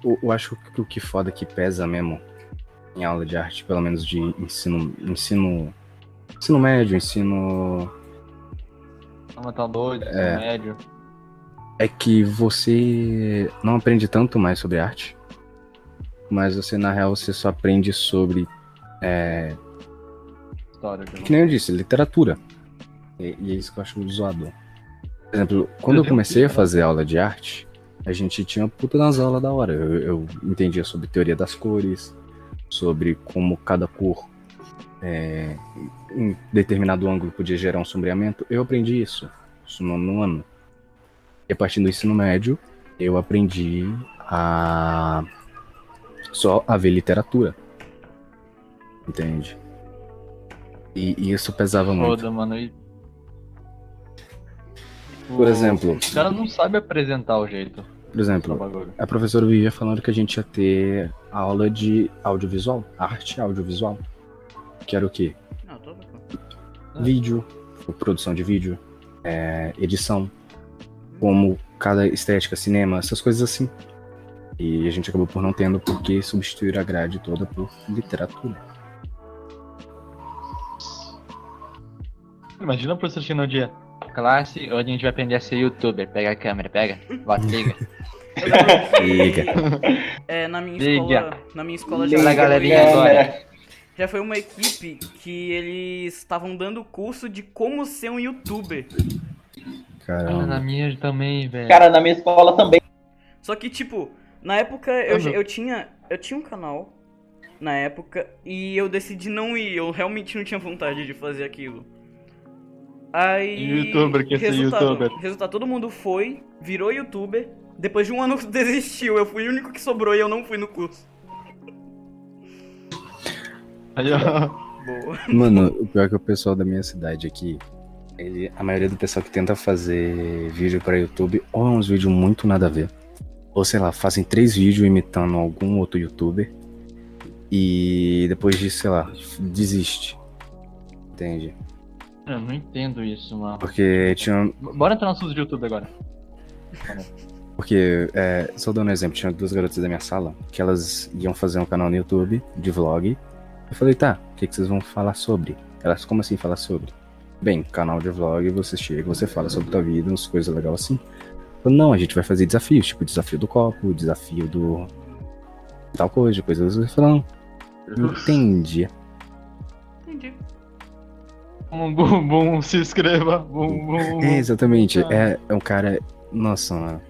eu, eu acho que o que foda que pesa mesmo em aula de arte, pelo menos de ensino, ensino, ensino médio, ensino Fundamental 2, É. médio. é que você não aprende tanto mais sobre arte, mas você, na real, você só aprende sobre, é, História. que nem eu disse, literatura. E, e é isso que eu acho zoado. Por exemplo, quando eu comecei a fazer aula de arte, a gente tinha puta nas aulas da hora. Eu, eu entendia sobre teoria das cores, sobre como cada cor é, em determinado ângulo podia gerar um sombreamento. Eu aprendi isso, isso no nono ano. E a partir do ensino médio, eu aprendi a só a ver literatura. Entende? E, e isso pesava muito. Foda, mano. E... Por exemplo, O cara não sabe apresentar o jeito por exemplo, bagulho. a professora vivia falando que a gente ia ter aula de audiovisual, arte audiovisual. Que era o quê? Não, tô... Ah. Vídeo, produção de vídeo, é, edição, como cada estética, cinema, essas coisas assim. E a gente acabou por não tendo porque substituir a grade toda por literatura. Imagina o professor chegando no dia. Classe, hoje a gente vai aprender a ser youtuber. Pega a câmera, pega. Vai, liga. Liga. É, na minha Liga. escola. Na minha escola já Fala, foi, galerinha, agora. já foi uma equipe que eles estavam dando curso de como ser um youtuber. Ah, na Caramba. minha também, velho. Cara, na minha escola também. Só que, tipo, na época eu, Uhum. eu tinha. Eu tinha um canal na época e eu decidi não ir. Eu realmente não tinha vontade de fazer aquilo. Aí. Youtuber, quer ser resultado, youtuber. Resultado, todo mundo foi, virou youtuber. Depois de um ano desistiu. Eu fui o único que sobrou e eu não fui no curso. Aí, ó. Boa. Mano, o pior é que o pessoal da minha cidade aqui, ele, a maioria do pessoal que tenta fazer vídeo pra YouTube, ou é uns vídeos muito nada a ver, ou sei lá, fazem três vídeos imitando algum outro youtuber, e depois disso, sei lá, desiste. Entende? Eu não entendo isso, mano. Porque tinha. Bora entrar no assunto de YouTube agora. Porque, é, só dando um exemplo, tinha duas garotas da minha sala que elas iam fazer um canal no YouTube de vlog. Eu falei, tá, o que, que vocês vão falar sobre? Elas, como assim falar sobre? Bem, canal de vlog, você chega, você fala sobre tua vida, umas coisas legais assim. Falei, não, a gente vai fazer desafios, tipo desafio do copo, desafio do. tal coisa, coisas. Eu falei, não. Entendi. Bum, bum, bum, se inscreva. Bum, bum. É, exatamente. Ah. É, é um cara. Nossa, mano.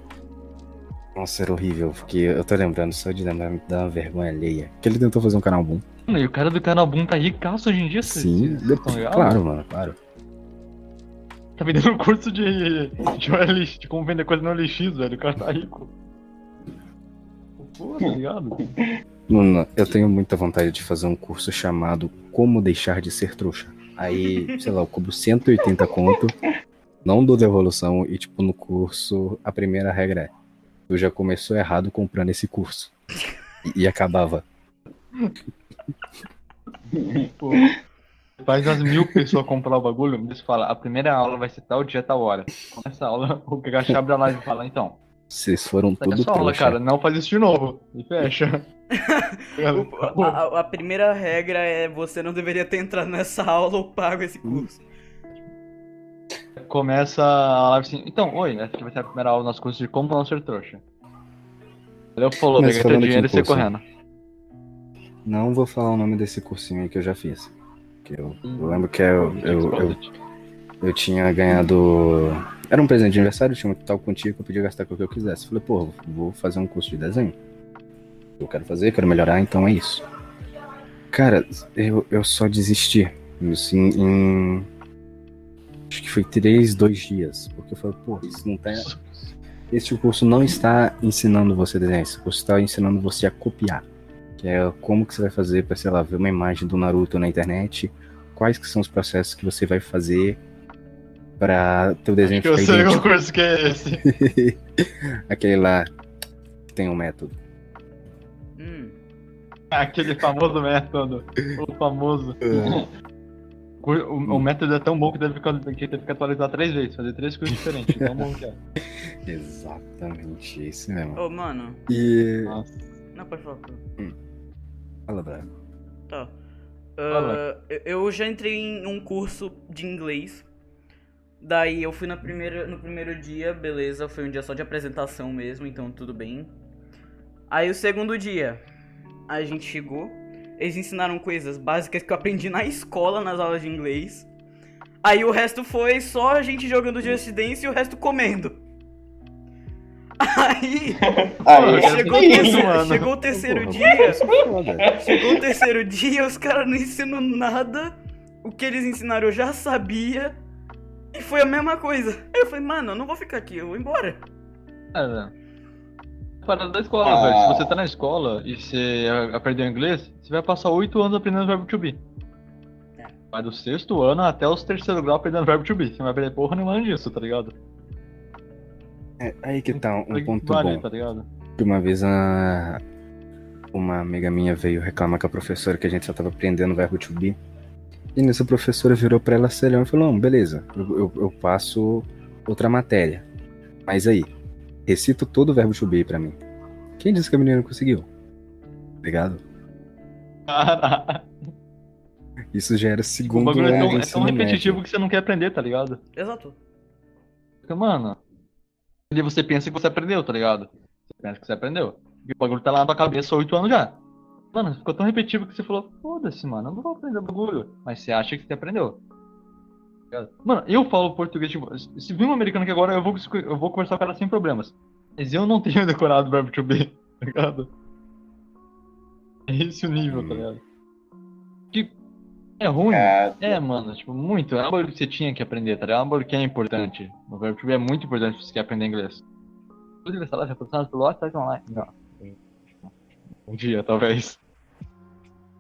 Nossa, era horrível, porque eu tô lembrando só de lembrar me dá uma vergonha alheia. Que ele tentou fazer um canal bom. Mano, e o cara do canal Boom tá ricaço hoje em dia, Sim, vocês claro, mano, claro. Tá vendendo curso de, de OLX, de como vender coisa no OLX, velho. O cara tá rico. Pô, tá ligado? Mano, eu tenho muita vontade de fazer um curso chamado Como Deixar de Ser Trouxa. Aí, sei lá, eu cobro 180 conto, não dou devolução, e tipo, no curso, a primeira regra é: tu já começou errado comprando esse curso. E, e acabava. Pô, faz umas mil pessoas comprar o bagulho, eles falam, a primeira aula vai ser tal dia, tal hora. Começa a aula, o Gacha abre a live e fala, então, Vocês foram tudo aula, trouxa. cara, não faz isso de novo. E fecha. O- a, a- primeira regra é você não deveria ter entrado nessa aula ou pago esse curso. Começa a live assim, então, oi, essa aqui vai ser a primeira aula do nosso curso de como não ser trouxa. Ele falou, Mas peguei teu dinheiro e sai correndo. Não vou falar o nome desse cursinho aí que eu já fiz. Que eu, eu lembro que é eu, eu, eu, eu tinha ganhado. Era um presente de aniversário, tinha um tal contigo que eu podia gastar com o que eu quisesse. Falei, pô, vou fazer um curso de desenho. Eu quero fazer, quero melhorar, então é isso. Cara, eu, eu só desisti. Assim, em. Acho que foi três, dois dias. Porque eu falei, pô, isso não tá. Esse curso não está ensinando você a desenhar, esse curso está ensinando você a copiar. Que é como que você vai fazer para, sei lá, ver uma imagem do Naruto na internet, quais que são os processos que você vai fazer para teu desenho Acho que ficar eu sei idêntico. curso que é esse. Aquele lá que tem um método. Hum. Aquele famoso método. O famoso. O, o- o método é tão bom que deve ficar, que teve que atualizar três vezes, fazer três coisas diferentes. Tão bom que é. Exatamente esse mesmo. Ô, mano. E. Nossa. Não, pode falar. Fala, Braga. Tá. Eu- eu já entrei em um curso de inglês. Daí eu fui na primeira, no primeiro dia, beleza, foi um dia só de apresentação mesmo, então tudo bem. Aí o segundo dia, a gente chegou, eles ensinaram coisas básicas que eu aprendi na escola, nas aulas de inglês. Aí o resto foi só a gente jogando Just Dance e o resto comendo. Aí Aí, Pô, chegou, o isso, terceiro, mano. chegou o terceiro dia, é. Chegou o terceiro dia, os caras não ensinam nada. O que eles ensinaram eu já sabia. E foi a mesma coisa. Aí eu falei, mano, eu não vou ficar aqui, eu vou embora. É, velho. Parada da escola, Ah. velho. Se você tá na escola e você aprendeu inglês, você vai passar oito anos aprendendo verbo to be. É. Vai do sexto ano até os terceiro grau aprendendo verbo to be. Você não vai aprender porra nenhuma disso, tá ligado? É, aí que tá um que ponto valer, bom. Tá ligado? Que Uma vez a... uma amiga minha veio reclamar com a professora que a gente só tava aprendendo o verbo to be. E nisso a professora virou pra ela serião e falou: "Não, beleza, eu, eu, eu passo outra matéria. Mas aí, recita todo o verbo to be pra mim. Quem disse que a menina não conseguiu? Obrigado. Caralho. Isso já era o O segundo bagulho é tão, é tão repetitivo médio. que você não quer aprender, tá ligado? Exato. Porque, mano, ali você pensa que você aprendeu, tá ligado? Você pensa que você aprendeu. E o bagulho tá lá na tua cabeça há oito anos já. Mano, ficou tão repetitivo que você falou, foda-se, mano, eu não vou aprender o bagulho. Mas você acha que você aprendeu. Tá ligado? Mano, eu falo português, tipo, se vir um americano aqui agora, eu vou, eu vou conversar com cara sem problemas. Mas eu não tenho decorado o verbo to be, tá ligado? É esse o nível, tá Hum. ligado? Que é ruim. cara, É, mano, tipo, muito. É um bagulho que você tinha que aprender, tá ligado? É um bagulho que é importante. O verbo to be é muito importante se você quer aprender inglês. Inclusive, essa live é pelo WhatsApp Online. Não. Um dia, talvez.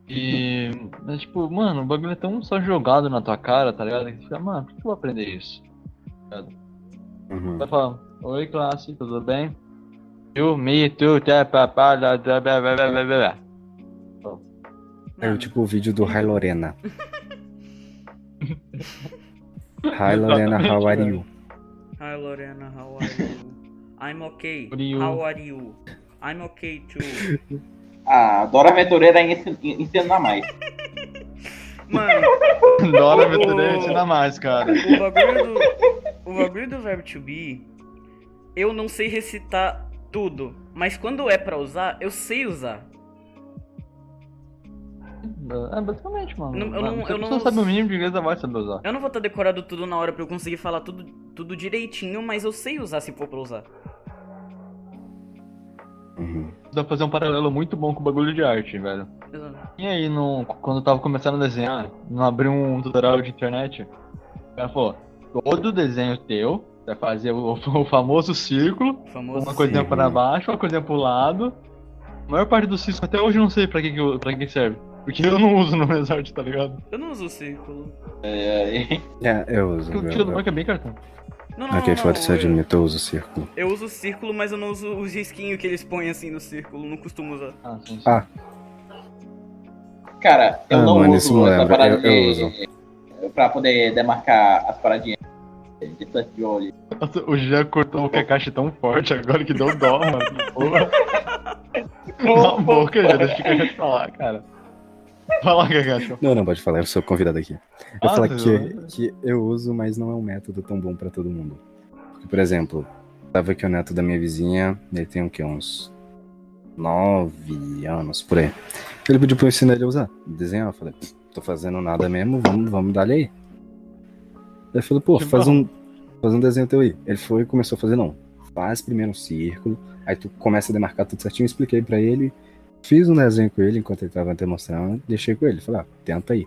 E. Mas, tipo, mano, o bagulho é tão só jogado na tua cara, tá ligado? Que fica, mano, por que eu vou aprender isso? Uhum. Vai falar, oi classe, tudo bem? You, me, tu, tá, papá, lá, blá, blá, blá, blá, blá, blá. É o tipo o vídeo do Hi Lorena. Hi Lorena, how are you? Hi Lorena, how are you? I'm okay. How are you? I'm okay too. a Dora Aventureira ensin- ensina mais. Mano, Dora Aventureira ensina mais, cara. o bagulho do. O bagulho do verbo to be, eu não sei recitar tudo. Mas quando é pra usar, eu sei usar. É, basicamente, mano. Não- eu não- a eu não- sabe o mínimo de inglês, vai saber usar. Eu não vou estar decorado tudo na hora pra eu conseguir falar tudo, tudo direitinho, mas eu sei usar se for pra usar. Uhum. Dá pra fazer um paralelo muito bom com o bagulho de arte, velho. Exato. E aí, no, quando eu tava começando a desenhar, não abri um tutorial de internet, o cara falou, todo desenho teu, vai fazer o, o famoso círculo, O famoso. uma coisinha Sim. pra baixo, uma coisinha pro lado. A maior parte do círculo até hoje eu não sei pra que, pra que serve. Porque eu não uso no Resort, tá ligado? Eu não uso o círculo. É, É, eu uso. Porque o Eu, tiro do banco é bem cartão. Não, não, ok, não, foda-se, eu não, eu, admito, eu uso o círculo. eu uso o círculo, mas eu não uso os risquinhos que eles põem assim no círculo. Não costumo usar. Ah, sim. Ah. Cara, eu Ah, não mano, uso isso não essa parada eu- eu de. Pra poder demarcar as paradinhas de distância de olho. Nossa, o Jean cortou o Kakashi tão forte agora que deu dó, mano. Porra. Cala a boca, Jean, deixa o Kakashi falar, cara. Fala, Kakashi. Não, não, pode falar, eu sou convidado aqui. Eu Ah, falo você que, que eu uso, mas não é um método tão bom pra todo mundo. Porque, por exemplo, tava aqui o neto da minha vizinha, ele tem o quê? Uns nove anos, por aí. Ele pediu pra eu ensinar ele a usar, desenhar. Eu falei, tô fazendo nada mesmo, vamos, vamos dar aí. Ele falou, pô, Que faz bom. um, faz um desenho teu aí. Ele foi e começou a fazer, não. Faz primeiro um círculo, aí tu começa a demarcar tudo certinho, expliquei pra ele, fiz um desenho com ele enquanto ele tava demonstrando, deixei com ele. Falei, ah, tenta aí.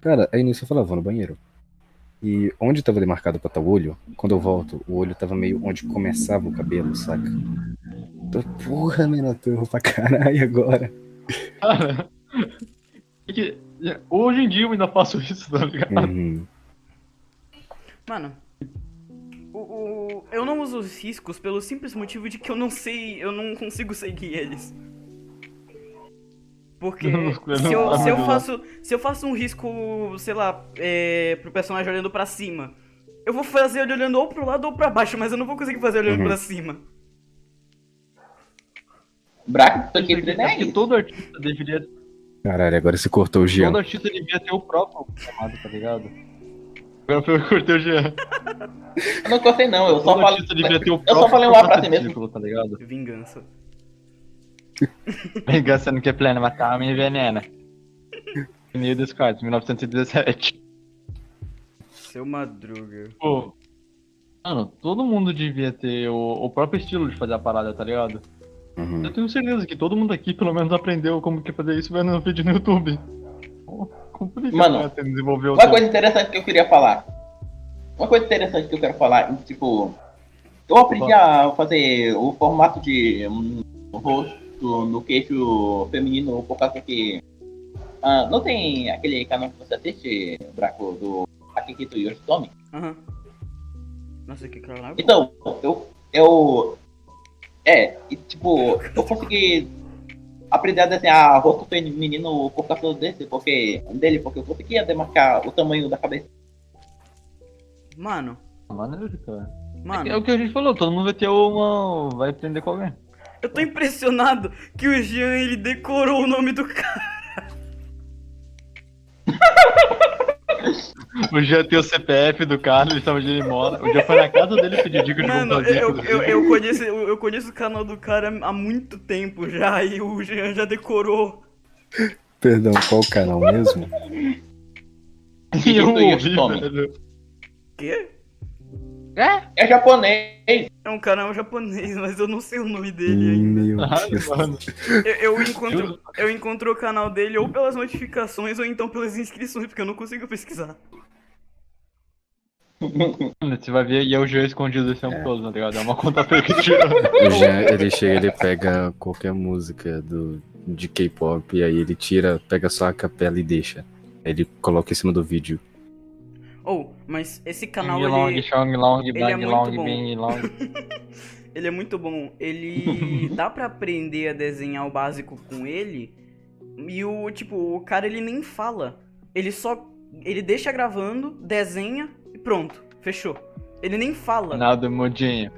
Cara, aí nisso eu falei, ah, vou no banheiro. E onde tava demarcado pra tal olho, quando eu volto, o olho tava meio onde começava o cabelo, saca? Tô, porra, Minotauro, pra caralho agora. Cara, é que, hoje em dia eu ainda faço isso, tá ligado? Uhum. Mano, o, o- eu não uso os riscos pelo simples motivo de que eu não sei, eu não consigo seguir eles. Porque se eu, se, eu faço, se eu faço um risco, sei lá, é, pro personagem olhando pra cima, eu vou fazer ele olhando ou pro lado ou pra baixo, mas eu não vou conseguir fazer olhando Uhum. pra cima. Braco, isso aqui É que todo artista deveria. Caralho, agora você cortou o Jean. Todo artista devia ter o próprio chamado, tá ligado? Agora foi eu que cortei o Jean. Eu não gostei não, eu só Todo falei. ter o Eu próprio só falei um A pra si mesmo. tá ligado? Vingança. Vingança no que é plena, matar me envenena. Neil Descartes, 1917. Seu Madruga. Pô, mano, todo mundo devia ter o, o próprio estilo de fazer a parada, tá ligado? Uhum. Eu tenho certeza que todo mundo aqui pelo menos aprendeu como que fazer isso vendo um vídeo no YouTube. Complicado Mano, né, ter desenvolver Uma coisa interessante que eu queria falar. Uma coisa interessante que eu quero falar, tipo, eu aprendi a fazer o formato de um rosto no queixo feminino por causa que. ah, não tem aquele canal que você assiste, Braco, do Akihito Yoshitomi? Aham. Nossa, que caralho. Então, eu. eu é, e tipo, eu consegui aprender a desenhar rosto feminino por causa desse, porque, dele, porque eu conseguia demarcar o tamanho da cabeça. Mano, Maneiro, cara. É mano, o que a gente falou, todo mundo vai ter uma. vai aprender com alguém. Eu tô impressionado que o Jean, ele decorou o nome do cara. O Jean tem o CPF do cara, ele sabe onde ele mora. O Jean foi na casa dele pedir dica de Mano, eu, eu, eu, conheço, eu, eu conheço o canal do cara há muito tempo já e o Jean já decorou. Perdão, qual o canal mesmo? E eu ouvi, velho. Quê? É japonês. É um canal japonês, mas eu não sei o nome dele ainda. Meu Ah, Deus. mano. Eu, eu encontro, eu encontro o canal dele ou pelas notificações ou então pelas inscrições, porque eu não consigo pesquisar. Você vai ver e é o Jean escondido esse tempo todo, tá ligado? É uma conta fake tirou. O Jean, ele chega, ele pega qualquer música do, de K-pop e aí ele tira, pega só a capela e deixa. Aí ele coloca em cima do vídeo. Ou, mas esse canal Bing long, ele, chong long, ele é bang muito long, bom. bing long. ele é muito bom. Ele dá pra aprender a desenhar o básico com ele. E o tipo, o cara ele nem fala. Ele só ele deixa gravando, desenha e pronto, fechou. Ele nem fala. Nada modinho.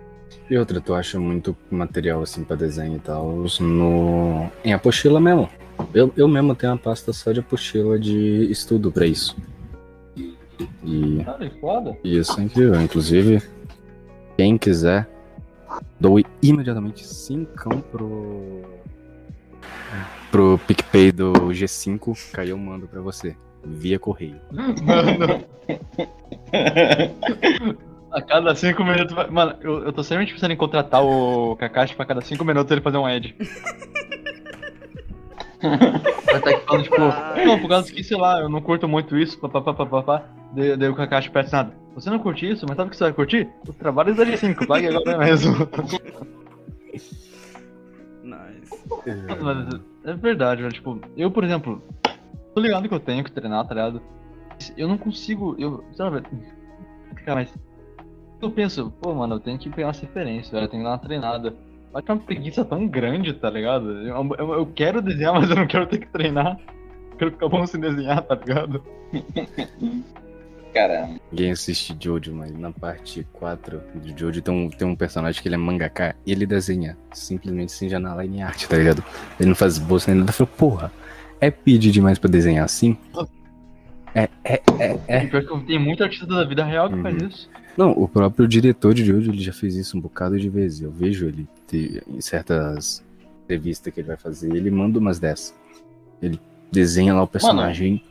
E outra, tu acha muito material assim pra desenho e tal no em apostila mesmo. Eu, eu mesmo tenho uma pasta só de apostila de estudo pra isso. E Cara, que foda. Isso é incrível. Inclusive, quem quiser, doe imediatamente 5 pro. pro PicPay do G5, que aí eu mando pra você. Via correio. Mano. A cada cinco minutos. Mano, eu, eu tô sempre pensando em contratar o Kakashi pra cada cinco minutos ele fazer um ad. Vai estar aqui falando, tipo, não, por causa que, sei lá, eu não curto muito isso, papapá, papapá. Daí, daí o Kakashi parece nada. Você não curte isso, mas sabe o que você vai curtir? Os trabalhos da G5, pague agora mesmo. Nice. É verdade, velho. Tipo, eu, por exemplo, tô ligado que eu tenho que treinar, tá ligado? Eu não consigo. Eu. Sabe? Cara, mas. Eu penso, pô, mano, eu tenho que pegar umas referências, velho. Eu tenho que dar uma treinada. Mas é uma preguiça tão grande, tá ligado? Eu, eu, eu quero desenhar, mas eu não quero ter que treinar. Eu quero ficar bom sem desenhar, tá ligado? Caramba. Ninguém assiste Jojo, mas na parte 4 de Jojo tem um, tem um personagem que ele é mangaka e ele desenha simplesmente sem janela line art, tá ligado? Ele não faz esboço nem nada. Eu falei, porra, é pedir demais pra desenhar assim? É, é, é, é. E pior que tem muito artista da vida real que faz Uhum. isso. Não, o próprio diretor de Jojo ele já fez isso um bocado de vezes. Eu vejo ele ter- em certas entrevistas que ele vai fazer, ele manda umas dessas. Ele desenha lá o personagem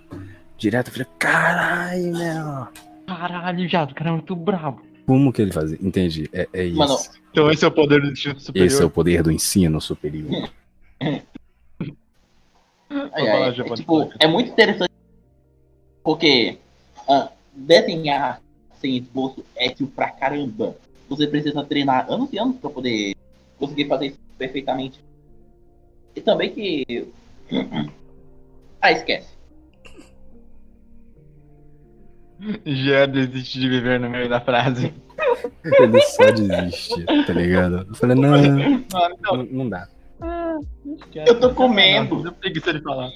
direto, eu falei, caralho, meu. Caralho, já, o cara é muito brabo. Como que ele fazia? Entendi. É, é isso. Mano, Então esse é o poder do instinto superior. Esse é o poder do ensino superior. É, é, é, tipo, é muito interessante porque ah, desenhar sem esboço é tipo pra caramba. Você precisa treinar anos e anos pra poder conseguir fazer isso perfeitamente. E também que. Ah, esquece. Já desiste de viver no meio da frase. Ele só desiste, tá ligado? Eu falei, não, Mano, então, não, não dá. Eu tô com medo. Não, não preguiça de falar.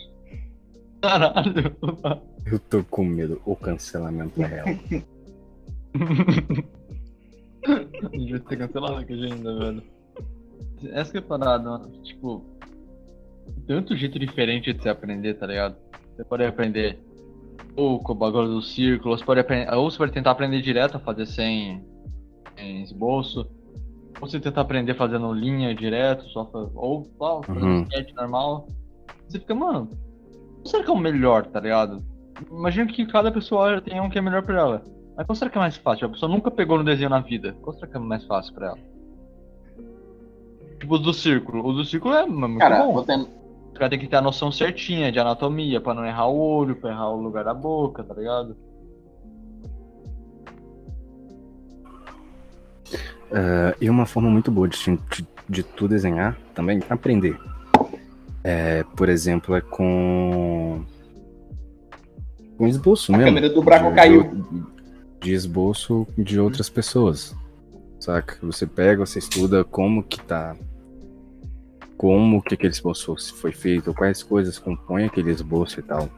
Caralho. Eu tô com medo. O cancelamento é real. Devia ter cancelado aqui ainda, velho. Essa que é parada, mano. Tipo, tanto jeito diferente de você aprender, tá ligado? Você pode aprender ou com o bagulho do círculo, ou você pode aprender, ou você pode tentar aprender direto a fazer sem, sem esboço, ou você tentar aprender fazendo linha direto, só fa- ou só fazendo Uhum. sketch normal. Você fica, mano, será que é o melhor, tá ligado? Imagina que cada pessoa tem um que é melhor pra ela. Mas qual será que é mais fácil? A pessoa nunca pegou no desenho na vida. Qual será que é mais fácil pra ela? Tipo, os do círculo. O do círculo é muito Cara, bom. você. O cara tem que ter a noção certinha de anatomia, pra não errar o olho, pra errar o lugar da boca, tá ligado? Ah, e uma forma muito boa de, de, de tu desenhar também, aprender. É, por exemplo, é com. Com esboço A mesmo. câmera do buraco de, caiu. De, esboço de outras pessoas. Saca? Você pega, você estuda como que tá. Como que aquele esboço foi feito, quais coisas compõem aquele esboço e tal.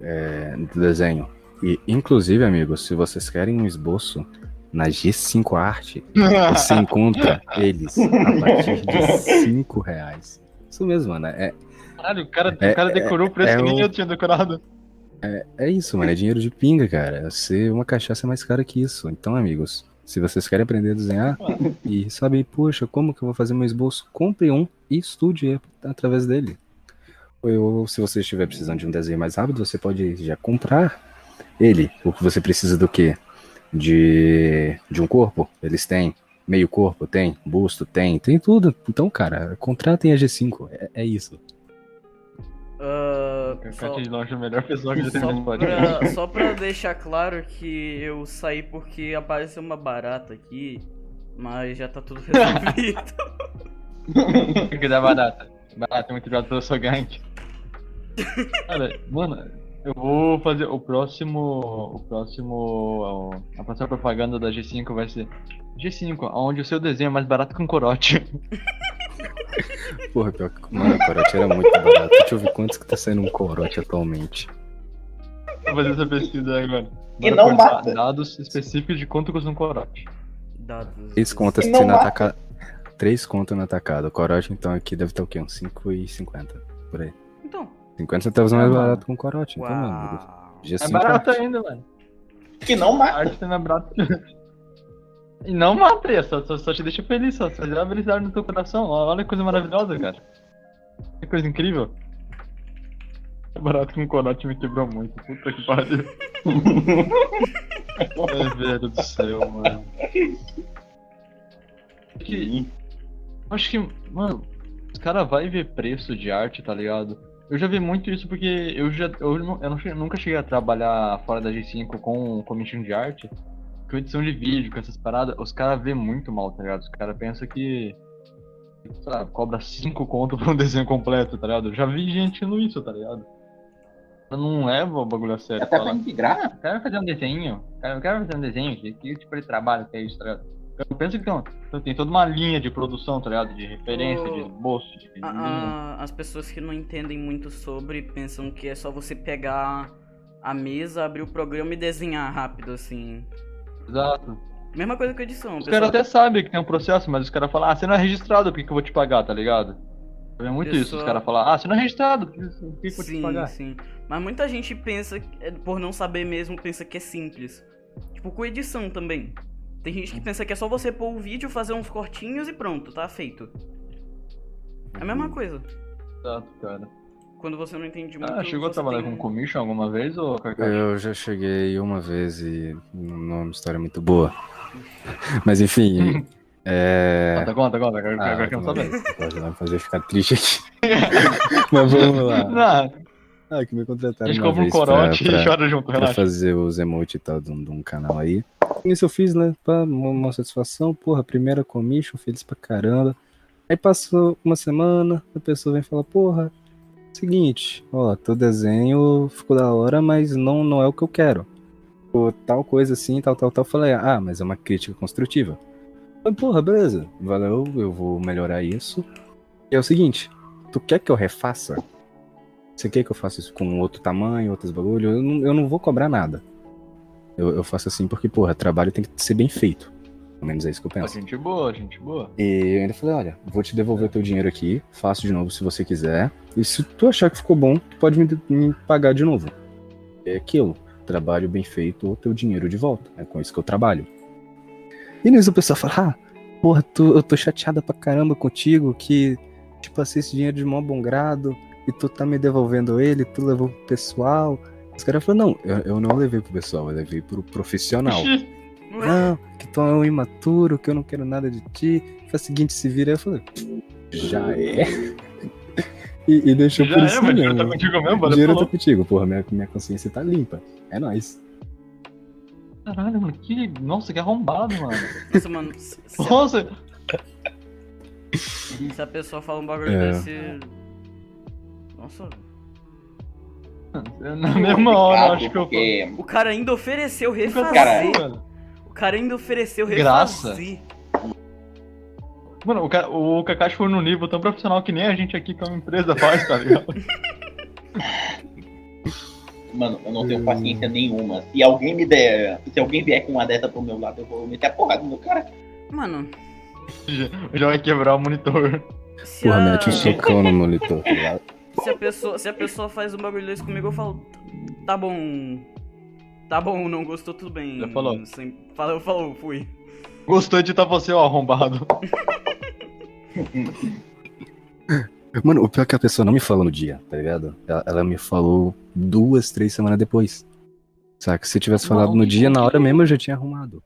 É, do desenho. E, inclusive, amigos, se vocês querem um esboço na G5 Art, você encontra eles a partir de 5 reais. Isso mesmo, mano. É, Caralho, o cara, É- o cara decorou o preço é que nem o- eu tinha decorado. É isso, mano. É dinheiro de pinga, cara. Ser uma cachaça é mais cara que isso. Então, amigos, se vocês querem aprender a desenhar e sabem, poxa, como que eu vou fazer meu esboço? Compre um e estude através dele. Ou se você estiver precisando de um desenho mais rápido, você pode já comprar ele. O que você precisa do quê? De, de um corpo? Eles têm. Meio corpo tem, busto tem, tem tudo. Então, cara, contratem a G5. É, é isso. Ah, O só, é a melhor pessoa que já teve pra, só pra deixar claro que eu saí porque apareceu uma barata aqui, mas já tá tudo resolvido. que dá barata. Barata é muito usado pela sua gangue. Cara, mano, eu vou fazer o próximo. O próximo. A próxima propaganda da G5 vai ser G5, onde o seu desenho é mais barato que um corote. Porra, pior que. Mano, o corote era muito barato. Deixa eu ver quantos que tá saindo um corote atualmente. Vou fazer essa pesquisa agora. E Bora não mata. Dados específicos de quanto custa um corote. Dados. Três contas E se na atacada. Três contas na atacada. O corote, então, aqui deve estar o quê? Uns 5,50. Por aí. Então. 50 centavos mais mano. barato que um corote. Então. G5 É barato arte. ainda, velho. Que não A mata. arte também é barato. E não mata, só, só, só te deixa feliz, só só dá felicidade no teu coração. Olha que coisa maravilhosa, cara. Que coisa incrível. É barato que um corote me quebrou muito. Puta que pariu. É, velho do céu, mano. Que, acho que, mano, os caras vão ver preço de arte, tá ligado? Eu já vi muito isso porque eu já eu, não- eu nunca cheguei a trabalhar fora da G5 com commission de arte, com edição de vídeo, com essas paradas. Os caras vê muito mal, tá ligado? Os caras pensam que lá, cobra 5 conto pra um desenho completo, tá ligado? Eu já vi gente no isso, tá ligado? Eu não leva o bagulho a sério. Até fala, pra de eu quero fazer um desenho. Cara, eu quero fazer um desenho. Que, que tipo de trabalho que é isso, tá ligado? Eu penso que então, tem toda uma linha de produção, tá ligado? De referência, de bolso, de linha. a- as pessoas que não entendem muito sobre pensam que é só você pegar a mesa, abrir o programa e desenhar rápido, assim. Exato. Mesma coisa com edição. Os caras até sabem que tem um processo, mas os caras falam, ah, você não é registrado, por que, que eu vou te pagar, tá ligado? É muito isso, os caras falam, ah, você não é registrado, por que, que que eu vou te Sim, pagar? sim. Mas muita gente pensa, que- é, por não saber mesmo, pensa que é simples. Tipo, com edição também. Tem gente que pensa que é só você pôr o vídeo, fazer uns cortinhos e pronto, tá feito. É a mesma coisa. Exato, cara. Quando você não entende muito. Ah, chegou a trabalhar tem- com commission alguma vez, ou? Eu já cheguei uma vez e não é uma história muito boa. Mas enfim. é... Conta, conta, conta, agora Ah, agora quero saber. Pode lá me fazer ficar triste aqui. Mas vamos lá. Não, Ah, que me a contrataram gente uma compra um vez pra- corote pra- e chora junto, pra relaxa. fazer os emotes e tal de um, de um canal aí. Isso eu fiz, né? Pra uma, uma satisfação, porra, primeira commission, feliz pra caramba. Aí passou uma semana, a pessoa vem falar, porra, seguinte, ó, teu desenho ficou da hora, mas não, não é o que eu quero. Pô, tal coisa assim, tal, tal, tal. Falei, ah, mas é uma crítica construtiva. Falei, porra, beleza, valeu, eu vou melhorar isso. E é o seguinte, tu quer que eu refaça? Você quer que eu faça isso com outro tamanho, outros bagulho? Eu não, eu não vou cobrar nada. Eu, eu faço assim porque, porra, trabalho tem que ser bem feito. Pelo menos é isso que eu penso. gente boa, gente boa. E eu ainda falei, olha, vou te devolver o teu dinheiro aqui, faço de novo se você quiser. E se tu achar que ficou bom, tu pode me, me pagar de novo. É aquilo, trabalho bem feito, o teu dinheiro de volta. É com isso que eu trabalho. E nisso o pessoal fala, ah, porra, tu, eu tô chateada pra caramba contigo, que te passei esse dinheiro de mó bom grado, e tu tá me devolvendo ele, tu levou pro pessoal. Os caras falaram, não, eu, eu não levei pro pessoal, eu levei pro profissional. Não, que tu é um imaturo, que eu não quero nada de ti. Faz o seguinte, se vira. Eu falei, já é? E, e deixou Já por é, isso mas o dinheiro mesmo. tá contigo mesmo, O valeu, dinheiro tá falou. contigo, porra, minha, minha consciência tá limpa. É nóis. Caralho, mano, que. Nossa, que arrombado, mano. Nossa, mano, se, se a, Nossa, se a pessoa fala um bagulho É. desse. Nossa, na mesma hora eu acho que eu porque o cara ainda ofereceu refazer. Cara, O cara ainda ofereceu Graça. refazer. Mano, o, ca- o Kakashi foi num nível tão profissional que nem a gente aqui, que é uma empresa, faz, tá ligado? Mano, eu não tenho paciência nenhuma. Se alguém me der. Se alguém vier com uma dessa pro meu lado, eu vou meter a porrada no cara. Mano, Já vai quebrar o monitor. se Porra, a, mete um socão no monitor, tá se a pessoa, se a pessoa faz um bagulho desse comigo, eu falo, tá bom. Tá bom, não gostou, tudo bem. Já falou. Sem, falou, falou, fui. Gostou de editar você, ó, arrombado. Mano, o pior é que a pessoa não me falou no dia, tá ligado? Ela, ela me falou duas, três semanas depois. Saca? Se eu tivesse falado Não, no dia, na hora mesmo eu já tinha arrumado.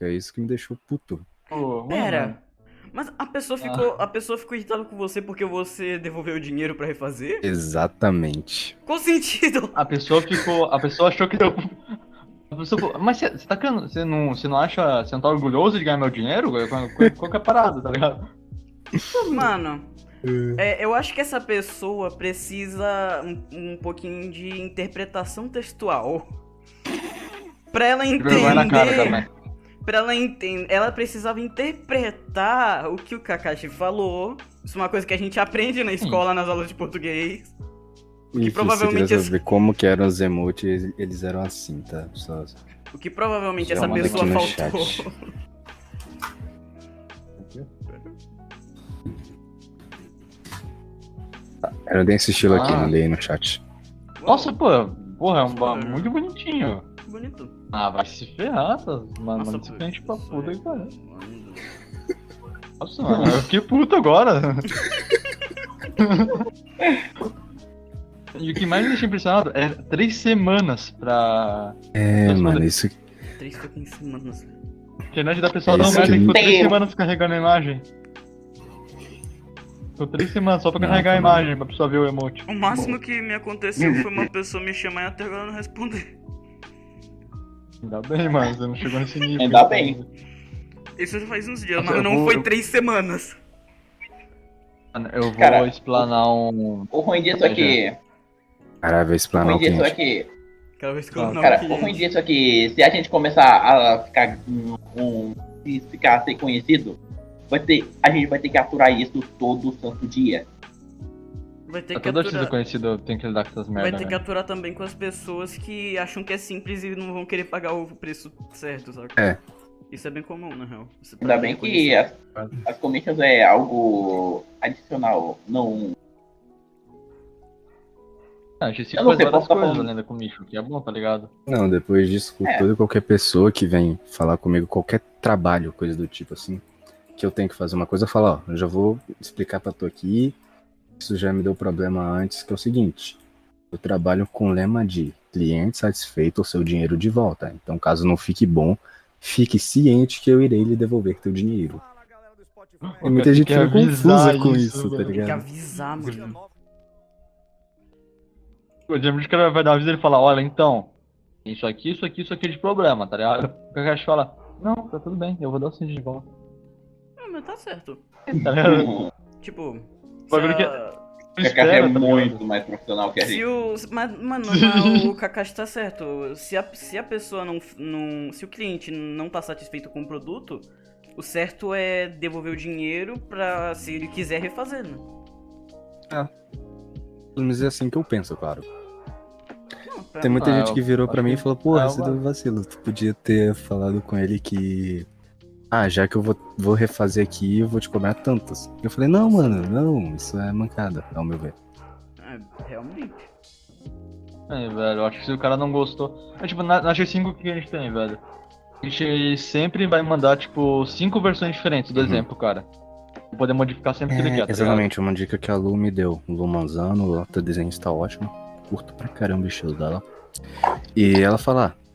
É isso que me deixou puto. Pô, mano, Pera. Mas a pessoa ficou, a pessoa ficou irritada com você porque você devolveu o dinheiro pra refazer? Exatamente. Qual sentido? A pessoa ficou. A pessoa achou que deu. A pessoa falou, mas você tá. Você não, você não acha. Você não tá orgulhoso de ganhar meu dinheiro? Qual, qual, qual que é a parada, tá ligado? Mano, é, eu acho que essa pessoa precisa um, um pouquinho de interpretação textual. Pra ela Vergonha na cara entender. também. Pra ela entender. Ela precisava interpretar o que o Kakashi falou. Isso é uma coisa que a gente aprende na escola, nas aulas de português. E provavelmente se esse- você saber como que eram os emotes, eles- eram assim, tá? Só... O que provavelmente Já essa manda pessoa aqui no faltou. chat. Era desse estilo aqui, Ah. mandei aí no chat. Nossa, pô. Porra, é um muito bonitinho. Bonito. Ah, vai se ferrar, tá? Mano, Nossa, mano, esse cliente pra puta que pariu. Nossa, mano, eu fiquei puto agora. e o que mais me deixa impressionado é três semanas pra. É, mano, isso. Três fucking semanas. A internet da pessoa É não merda que- ficou três semanas carregando a imagem. Ficou três semanas só pra Não, carregar a também. imagem, pra pessoa ver o emote. O máximo que me aconteceu foi uma pessoa me chamar e até agora não responder. Ainda bem, mano, você não chegou nesse nível. Ainda bem. Isso já faz uns dias, mas eu não vou- foi eu- três semanas. Mano, Eu vou Cara, explanar um. O ruim disso é que. Caralho, vai O explanar ruim o disso é vez que eu Cara, Cara, o ruim disso é que se a gente começar a ficar um, um- se ficar a ser conhecido, vai ter, a gente vai ter que aturar isso todo santo dia. Vai ter que Toda artista aturar. conhecido tem que lidar com essas Vai merdas. ter que né? aturar também com as pessoas que acham que é simples e não vão querer pagar o preço certo, sabe? É. Isso é bem comum, na real. Você Ainda bem que as, as commissions é algo adicional, não. Ah, a gente Eu não faz várias tá coisas além da comicho, que é bom, tá ligado? Não, depois disso, com É. toda qualquer pessoa que vem falar comigo, qualquer trabalho, coisa do tipo assim, que eu tenho que fazer uma coisa, eu falo, ó, eu já vou explicar pra tu aqui, isso já me deu problema antes, que é o seguinte. Eu trabalho com o lema de cliente satisfeito ou seu dinheiro de volta. Então, caso não fique bom, fique ciente que eu irei lhe devolver teu dinheiro. E muita gente fica confusa com isso, tá Tem que ligado? avisar, mano. O James cara vai dar e ele fala, olha, então, isso aqui, isso aqui, isso aqui é de problema, tá ligado? O Kakashi fala, não, tá tudo bem, eu vou dar o cinto de volta. Ah, mas tá certo. Tá ligado? Tipo. Se Bagulho que- O Kakashi é muito mais profissional que a Se gente. o. Mas, mano, mas o Kakashi tá certo. Se a, se a pessoa não, não. Se o cliente não tá satisfeito com o produto, o certo é devolver o dinheiro pra. Se ele quiser refazer, né? Pelo menos é assim que eu penso, claro. Tem muita Ah, gente que virou pra mim e falou, porra, é, você eu- deu vacilo. Tu podia ter falado com ele que. Ah, já que eu vou, vou refazer aqui, eu vou te cobrar tantos. Eu falei, não, mano, não, isso é mancada, ao meu ver. É, realmente. É, velho, eu acho que se o cara não gostou. É tipo, na, na G5 o que a gente tem, velho? A gente sempre vai mandar, tipo, cinco versões diferentes do Uhum. exemplo, cara. Pra poder modificar sempre que ele quer, tá ligado? exatamente, uma dica que a Lu me deu. Lu Manzano, o teu desenho está ótimo. Curto pra caramba o estilo dela. E ela fala: "Ah,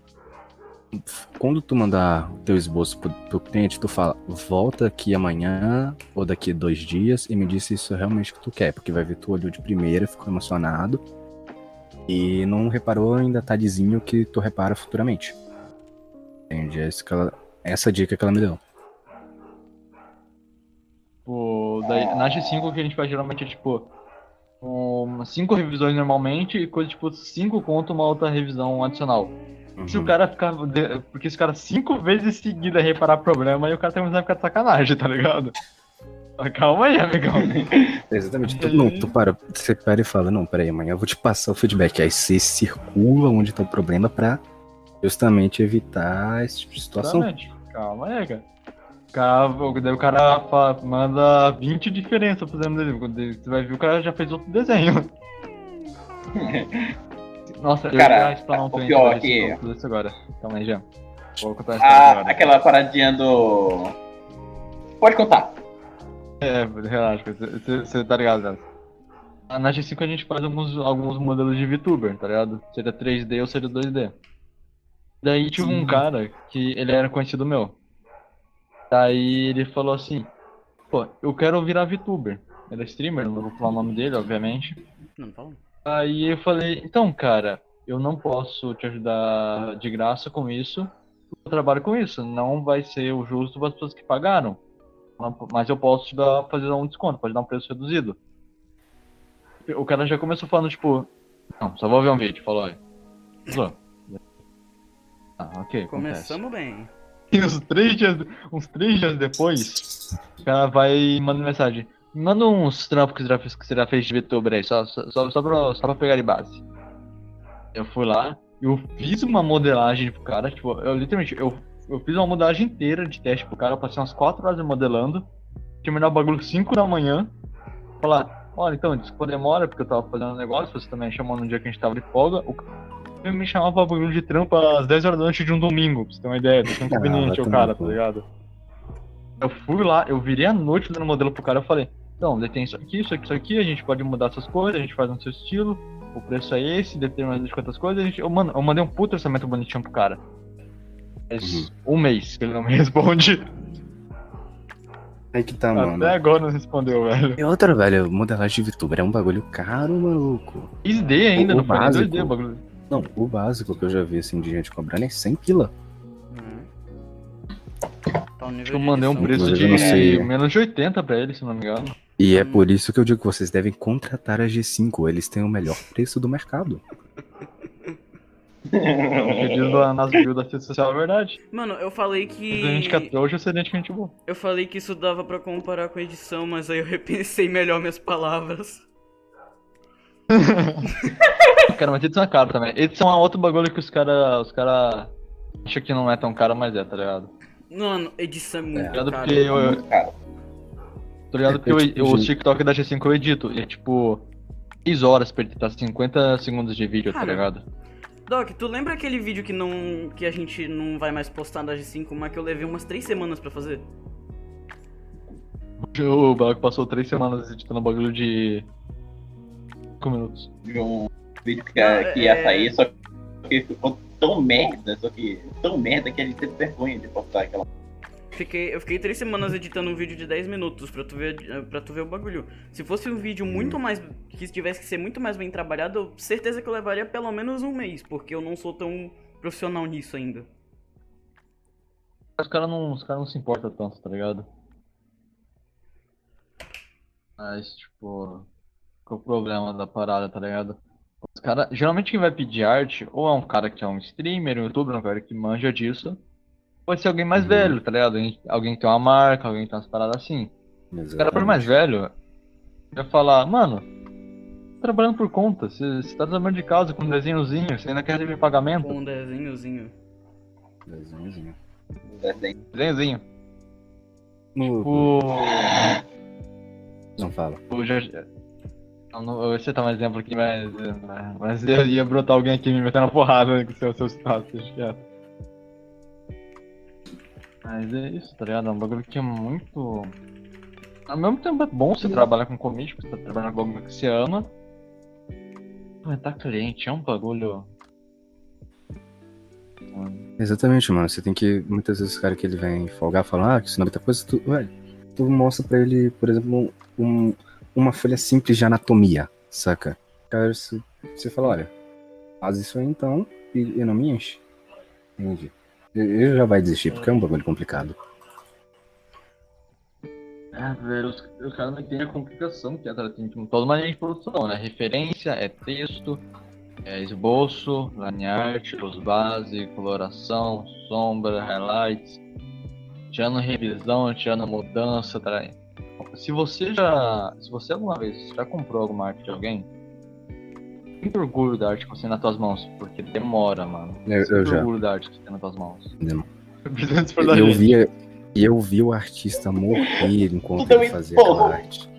quando tu mandar teu esboço pro, pro cliente, tu fala, volta aqui amanhã ou daqui dois dias e me diz se isso é realmente que tu quer, porque vai ver tu olhou de primeira, ficou emocionado e não reparou em detalhezinho que tu repara futuramente. Entende? É ela- essa dica que ela me deu. Tipo, daí, na G5 o que a gente faz geralmente é tipo. Um, cinco revisões normalmente e coisa tipo cinco conto uma outra revisão adicional. Se o Uhum. cara ficar. Porque se o cara cinco vezes seguida reparar problema, aí o cara tem que ficar de sacanagem, tá ligado? Mas Calma aí, amigão. Exatamente. Tu, não, tu para, você para e fala, não, peraí, amanhã eu vou te passar o feedback. Aí você circula onde tá o problema pra justamente evitar esse tipo de situação. Exatamente. Calma aí, cara. O cara, daí o cara fa- manda 20 diferenças fazendo desenho. Você vai ver, o cara já fez outro desenho. Nossa, eu Cara, ia explanar um o pior que- isso, agora. Calma aí, já. Vou contar a Ah, agora. aquela paradinha do. Pode contar. É, relaxa, você- tá ligado, né? Na G5 a gente faz alguns, alguns modelos de VTuber, tá ligado? Seria 3D ou seria 2D. Daí tive um cara que ele era conhecido meu. Daí ele falou assim, pô, eu quero virar VTuber. Ele é streamer, não vou falar o nome dele, obviamente. Não, não fala. Aí eu falei, então, cara, eu não posso te ajudar de graça com isso. Eu trabalho com isso. Não vai ser o justo para as pessoas que pagaram. Mas eu posso te dar, fazer um desconto, pode dar um preço reduzido. O cara já começou falando, tipo, não, só vou ver um vídeo, falou, olha. Falou. Ah, ok. acontece. Começamos bem. E uns três dias, uns três dias depois, o cara vai e manda mensagem. Manda uns trampos que você já fez, que você já fez de VTuber aí, só, só, só, só, pra, só pra pegar de base. Eu fui lá, eu fiz uma modelagem pro cara, tipo, eu literalmente, eu, eu fiz uma modelagem inteira de teste pro cara, eu passei umas 4 horas modelando, terminar o bagulho 5 da manhã, falar, olha, então, desculpa demora, porque eu tava fazendo um negócio, você também chamou no dia que a gente tava de folga, o ele me chamava pra bagulho de trampo às 10 horas da noite de um domingo, pra você ter uma ideia, do tão conveniente vai o cara, tá ligado? Eu fui lá, eu virei a noite dando modelo pro cara, eu falei, então, daí tem isso aqui, isso aqui, isso aqui, a gente pode mudar essas coisas, a gente faz no seu estilo, o preço é esse, determinadas quantas coisas, a gente, eu, mano, eu mandei um puto orçamento bonitinho pro cara. Faz um mês que ele não me responde. Aí que tá, mano. Até agora não respondeu, velho. E outra, velho, modelagem de VTuber é um bagulho caro, maluco. 3D ainda, O não foi nem básico. 2D o bagulho. Não, o básico que eu já vi, assim, de gente cobrando é 100 pila. Uhum. Tá um nível Acho que eu de mandei um preço de sei. menos de 80 pra ele, se não me engano. E é por isso que eu digo que vocês devem contratar a G5. Eles têm o melhor preço do mercado. O que diz lá nas builds da rede social é verdade. Mano, eu falei a gente que. hoje, gente que a gente boa. Eu falei que isso dava pra comparar com edição, mas aí eu repensei melhor minhas palavras. Cara, mas edição é caro também. Edição é outro bagulho que os caras os cara acham que não é tão caro, mas é, tá ligado? Mano, edição é muito É. Caro. Porque eu, eu, Muito caro. Tô ligado É, porque eu, eu, TikTok da G5 eu edito. E é tipo 6 horas pra editar 50 segundos de vídeo, tá Cara. ligado? Doc, tu lembra aquele vídeo que não. que a gente não vai mais postar na G5, mas que eu levei umas 3 semanas pra fazer? O Baco passou três semanas editando um bagulho de. 5 minutos. De um vídeo que, que ia é- sair, só que ficou tão merda, só que tão merda que a gente teve vergonha de postar aquela. Fiquei, eu fiquei três semanas editando um vídeo de 10 minutos pra tu, ver, pra tu ver o bagulho. Se fosse um vídeo muito mais. que tivesse que ser muito mais bem trabalhado, eu certeza que eu levaria pelo menos um mês, porque eu não sou tão profissional nisso ainda. Os caras não, os cara não se importam tanto, tá ligado? Mas, tipo. Qual é o problema da parada, tá ligado? Os cara, geralmente quem vai pedir arte, ou é um cara que é um streamer, um youtuber, um cara que manja disso, pode ser alguém mais Uhum. velho, tá ligado? Alguém, alguém que tem uma marca, alguém que tem umas paradas assim. O cara for mais velho, vai falar, mano, tô trabalhando por conta, você você tá trabalhando de casa com um desenhozinho, você ainda quer receber pagamento? Com um desenhozinho. Desenhozinho. desenho. Desenhozinho. No- O. Não fala. o já, eu não vou citar um exemplo aqui, mas. Mas eu ia brotar alguém aqui me metendo na porrada com o seu, seu status, deixa quieto. Mas é isso, tá ligado? É um bagulho que é muito. Ao mesmo tempo é bom você trabalhar com commit, porque você tá trabalhando com algo que você ama. Mas tá cliente, é um bagulho. Exatamente, mano. Você tem que. Muitas vezes o cara que ele vem folgar fala, ah, que isso não é muita coisa, tu, velho, tu mostra pra ele, por exemplo, um- uma folha simples de anatomia, saca? Cara, você, você fala, olha, faz isso aí então e, e não me enche. Entendi. Ele já vai desistir, porque é um bagulho complicado. É, velho, os, os caras não entendem a complicação que é, tá? Tem tipo, toda uma linha de produção, né? Referência, é texto, é esboço, line luz base, coloração, sombra, highlights, tirando revisão, tirando mudança, tá? Se você já. Se você alguma vez já comprou alguma arte de alguém, sinta orgulho da arte que você tem nas tuas mãos, porque demora, mano. Eu- eu já. orgulho da arte que você tem nas tuas mãos. E eu via, e eu vi o artista morrer enquanto ele fazia porra. aquela arte.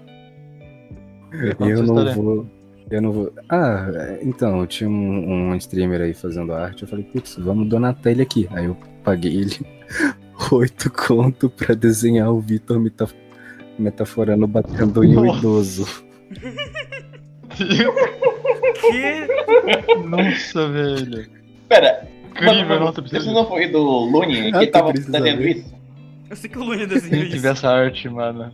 E eu não história. vou. Eu não vou. Ah, então, eu tinha um, um streamer aí fazendo arte. Eu falei, putz, vamos donatar ele aqui. Aí eu paguei ele oito conto pra desenhar o Vitor meta- metaforando batendo em um idoso. Que. Nossa, velho. Pera, Incrível, mano, nossa, isso não foi do Lune Ah, que tava ver. isso? Eu sei que o Lune desenhou Tem que ver isso. essa arte, mano.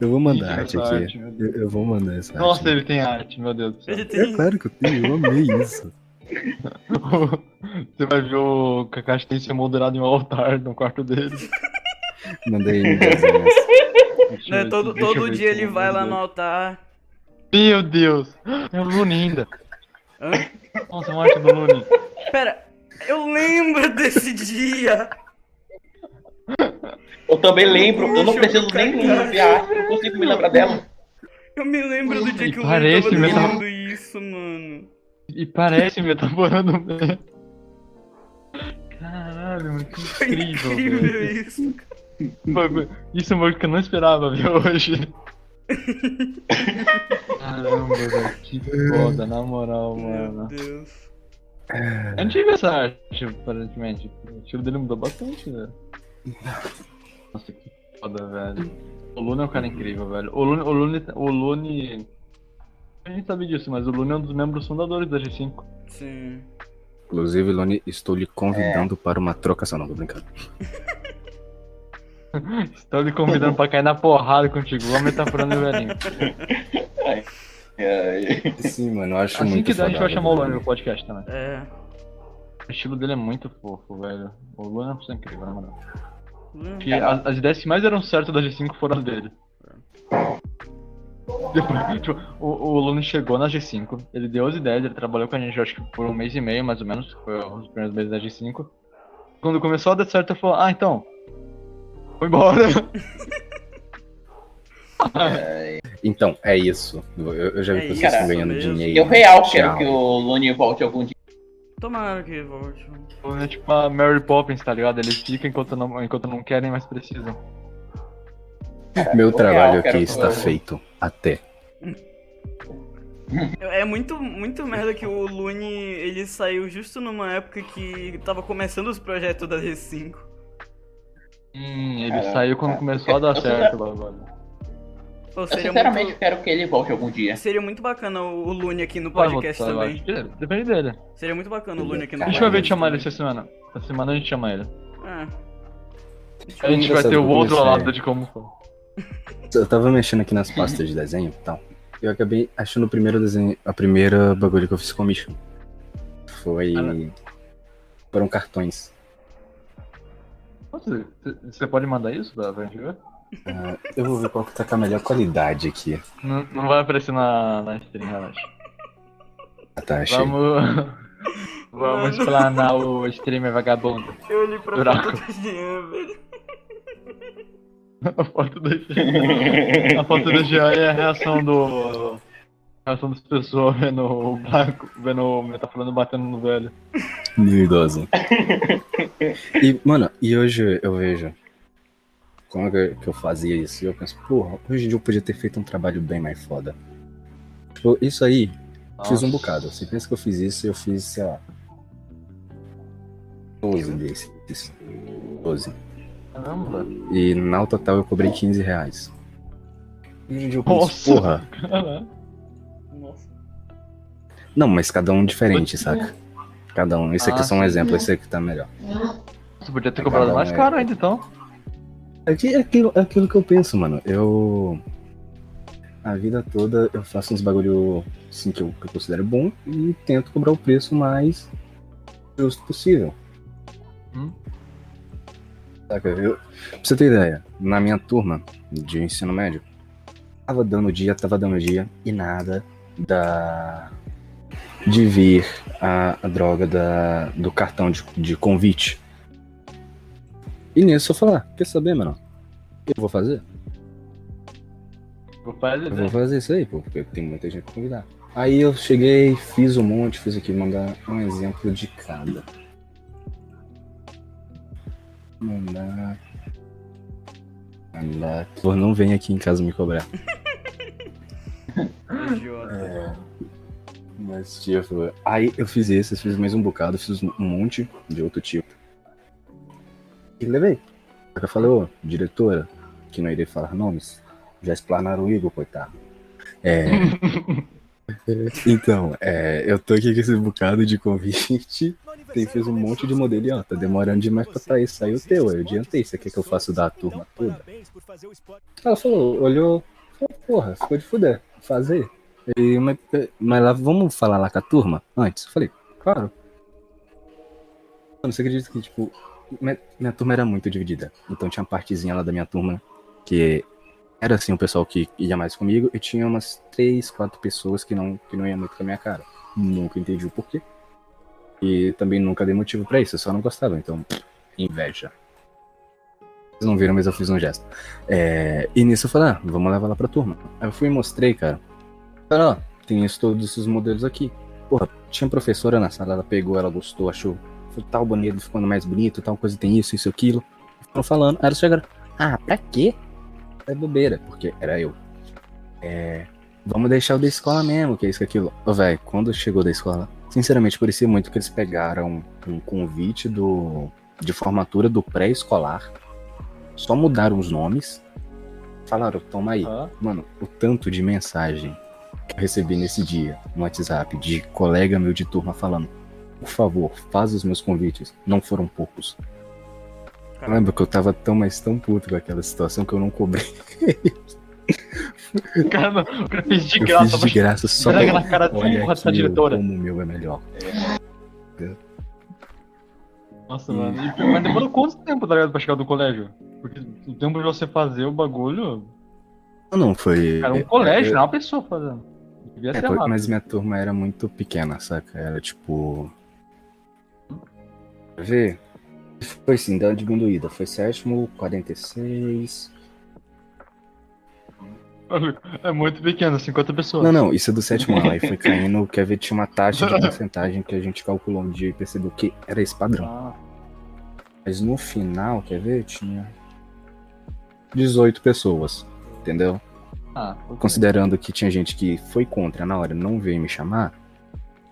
Eu vou mandar arte aqui. arte. Eu, eu vou mandar essa Nossa, arte. ele tem arte, meu Deus do céu. Ele É tem. claro que eu tenho, eu amei isso. Você vai ver o Kakashi tem se moldurado em um altar no quarto dele. Mandei. Deixa Né, ver todo todo dia ele vai lá no altar. Meu Deus! É o Lune ainda. Hã? Nossa, uma arte do Lune. Pera, eu lembro desse dia. Eu também lembro, eu não preciso nem arte, eu consigo me lembrar dela. Eu me lembro do dia E que o Lune parece tava mesmo. desenhando isso, mano. E parece metaforando mesmo. Caralho, mano, que Foi incrível, incrível velho. isso. Foi- foi- Isso é uma coisa que eu não esperava ver hoje. Caramba, velho, que foda, na moral, Meu mano. Deus. Eu não tive essa arte, aparentemente. O estilo dele mudou bastante, velho. Nossa, que foda, velho. O Lune é um cara incrível, velho. O Lune, o Lune, o Lune... A gente sabe disso, mas o Lune é um dos membros fundadores da G5. Sim. Inclusive, Lone, estou lhe convidando para uma trocação. Não, tô brincando. Estou lhe convidando pra cair na porrada contigo, igual metaforando o velhinho. É, Sim, mano, eu acho Assim muito que der, a gente vai chamar o. Lune no podcast também. É. O estilo dele é muito fofo, velho. O Lune é uma pessoa incrível, na moral. Hum, Que as, as ideias que mais deram certo da G5 foram as dele. Depois, tipo, o, o Lune chegou na G5, ele deu as ideias, ele trabalhou com a gente acho que por um mês e meio, mais ou menos, que foi os primeiros meses da G5. Quando começou a dar certo, ele falou, ah, então, foi embora. Então, é isso. Eu, eu já vi É que vocês isso estão ganhando mesmo. dinheiro. Eu real quero Tchau. que o Lune volte algum dia. Tomara que volte. É tipo a Mary Poppins, tá ligado? Ele fica enquanto não, enquanto não querem, mas precisam. Meu Eu trabalho real aqui está eu- feito. Até. É muito, muito merda que o Lune ele saiu justo numa época que tava começando os projetos da G5. Hum, ele Caraca, saiu quando começou a dar Eu certo o bagulho. Pô, Eu sinceramente muito, quero que ele volte algum dia. seria muito bacana o Lune aqui no podcast voltar, eu também. Depende dele. Seria muito bacana o Lune aqui no A gente vai ver podcast. de chamar ele essa semana. Essa semana a gente chama ele. É. A gente vai ter o eu outro lado de como foi. Eu tava mexendo aqui nas pastas de desenho e tal. Eu acabei achando o primeiro desenho, a primeira bagulho que eu fiz com o Micho. Foi. Ah, Foram cartões. Você, você pode mandar isso gente ver? Ah, eu vou ver qual que tá com a melhor qualidade aqui. Não, não vai aparecer na, na stream, relaxa. Ah, tá, achei. Vamos. Vamos Mano. explanar o streamer vagabundo. Eu olhei pra Buraco. foto do Jean, velho. A foto do Jean. A foto do Jean é a reação do. Reação das pessoas vendo o Baco, vendo o Metaflano batendo no velho. Mil idoso. E, mano, e hoje eu vejo como é que eu fazia isso. E eu penso, porra, hoje em dia eu podia ter feito um trabalho bem mais foda. Tipo, isso aí, fiz um Nossa. bocado. Você pensa que eu fiz isso, eu fiz, sei lá. 12 desses. 12. Caramba. E na total eu cobrei 15 reais. Hoje em dia eu penso, Nossa. porra. Caralho. Não, mas cada um diferente, saca? Cada um. Esse aqui é Ah, só um sim. exemplo, esse aqui tá melhor. Você podia ter cobrado mais caro ainda então. É, que- é aquilo, é aquilo que eu penso, mano. Eu. A vida toda eu faço uns bagulho assim que eu, que eu considero bom e tento cobrar o preço mais justo possível. Hum. Saca? Eu, pra você ter ideia, na minha turma de ensino médio, tava dando dia, tava dando dia e nada da. De vir a, a droga da, do cartão de, de convite. E nisso eu falei, ah, quer saber, mano? Eu vou fazer. Vou fazer. Eu vou fazer isso aí, pô, porque tem muita gente pra convidar. Aí eu cheguei, fiz um monte, fiz aqui, mandar um exemplo de cada. Mandar. Mandar. Não vem aqui em casa me cobrar. É. Mas, tipo, aí eu fiz esse, fiz mais um bocado, fiz um monte de outro tipo. E levei. Só que eu falei, ô, diretora, que não irei falar nomes, já explanaram o Igor, coitado. É. então, é, eu tô aqui com esse bocado de convite. Tem, fez um monte de modelo e ó, tá demorando demais pra sair, saiu o teu. Eu adiantei, você quer que eu faça da turma toda? Ela falou, olhou, falou, porra, ficou de fuder, fazer. Mas, mas lá, vamos falar lá com a turma antes? Eu falei, claro. Mano, você acredita que, tipo, minha, minha turma era muito dividida. Então tinha uma partezinha lá da minha turma que era assim o pessoal que ia mais comigo e tinha umas três, quatro pessoas que não, que não iam muito com a minha cara. Nunca entendi o porquê. E também nunca dei motivo pra isso, eu só não gostava, então, inveja. Vocês não viram, mas eu fiz um gesto. É, e nisso eu falei, ah, vamos levar lá pra turma. Aí eu fui e mostrei, cara. Falei, ó, tem todos esses modelos aqui. Porra, tinha professora na sala, ela pegou, ela gostou, achou. Tal banheiro ficando mais bonito, tal coisa tem isso, isso, aquilo. Foram falando, aí eles chegaram, ah, pra quê? É bobeira, porque era eu. É. Vamos deixar o da escola mesmo, que é isso, que é aquilo. Velho, quando chegou da escola, sinceramente, parecia muito que eles pegaram um convite do de formatura do pré-escolar, só mudaram os nomes, falaram, toma aí. Ah, Mano, o tanto de mensagem recebi nesse dia no WhatsApp de colega meu de turma falando, por favor, faz os meus convites. Não foram poucos. Eu lembro que eu tava tão, mas tão puto com aquela situação que eu não cobrei. Cara, o cara fez de Eu graça. fiz de graça só pra... na cara Olha aqui diretora. como o meu é melhor. Nossa, mano. Mas demorou quanto tempo, tá ligado, pra chegar do colégio? Porque o tempo de você fazer o bagulho. Não, não, foi... Era um é- colégio, é- não uma pessoa fazendo. Devia É, rápido. mas minha turma era muito pequena, saca? Era tipo. Quer ver? Foi sim, deu uma diminuída. Foi sétimo, 46. É muito pequeno, 50 pessoas. Não, não, isso é do sétimo ano. Aí foi caindo, quer ver? Tinha uma taxa de porcentagem que a gente calculou um dia e percebeu que era esse padrão. Ah, Mas no final, quer ver? Tinha 18 pessoas, entendeu? Ah, ok. Considerando que tinha gente que foi contra na hora, não veio me chamar.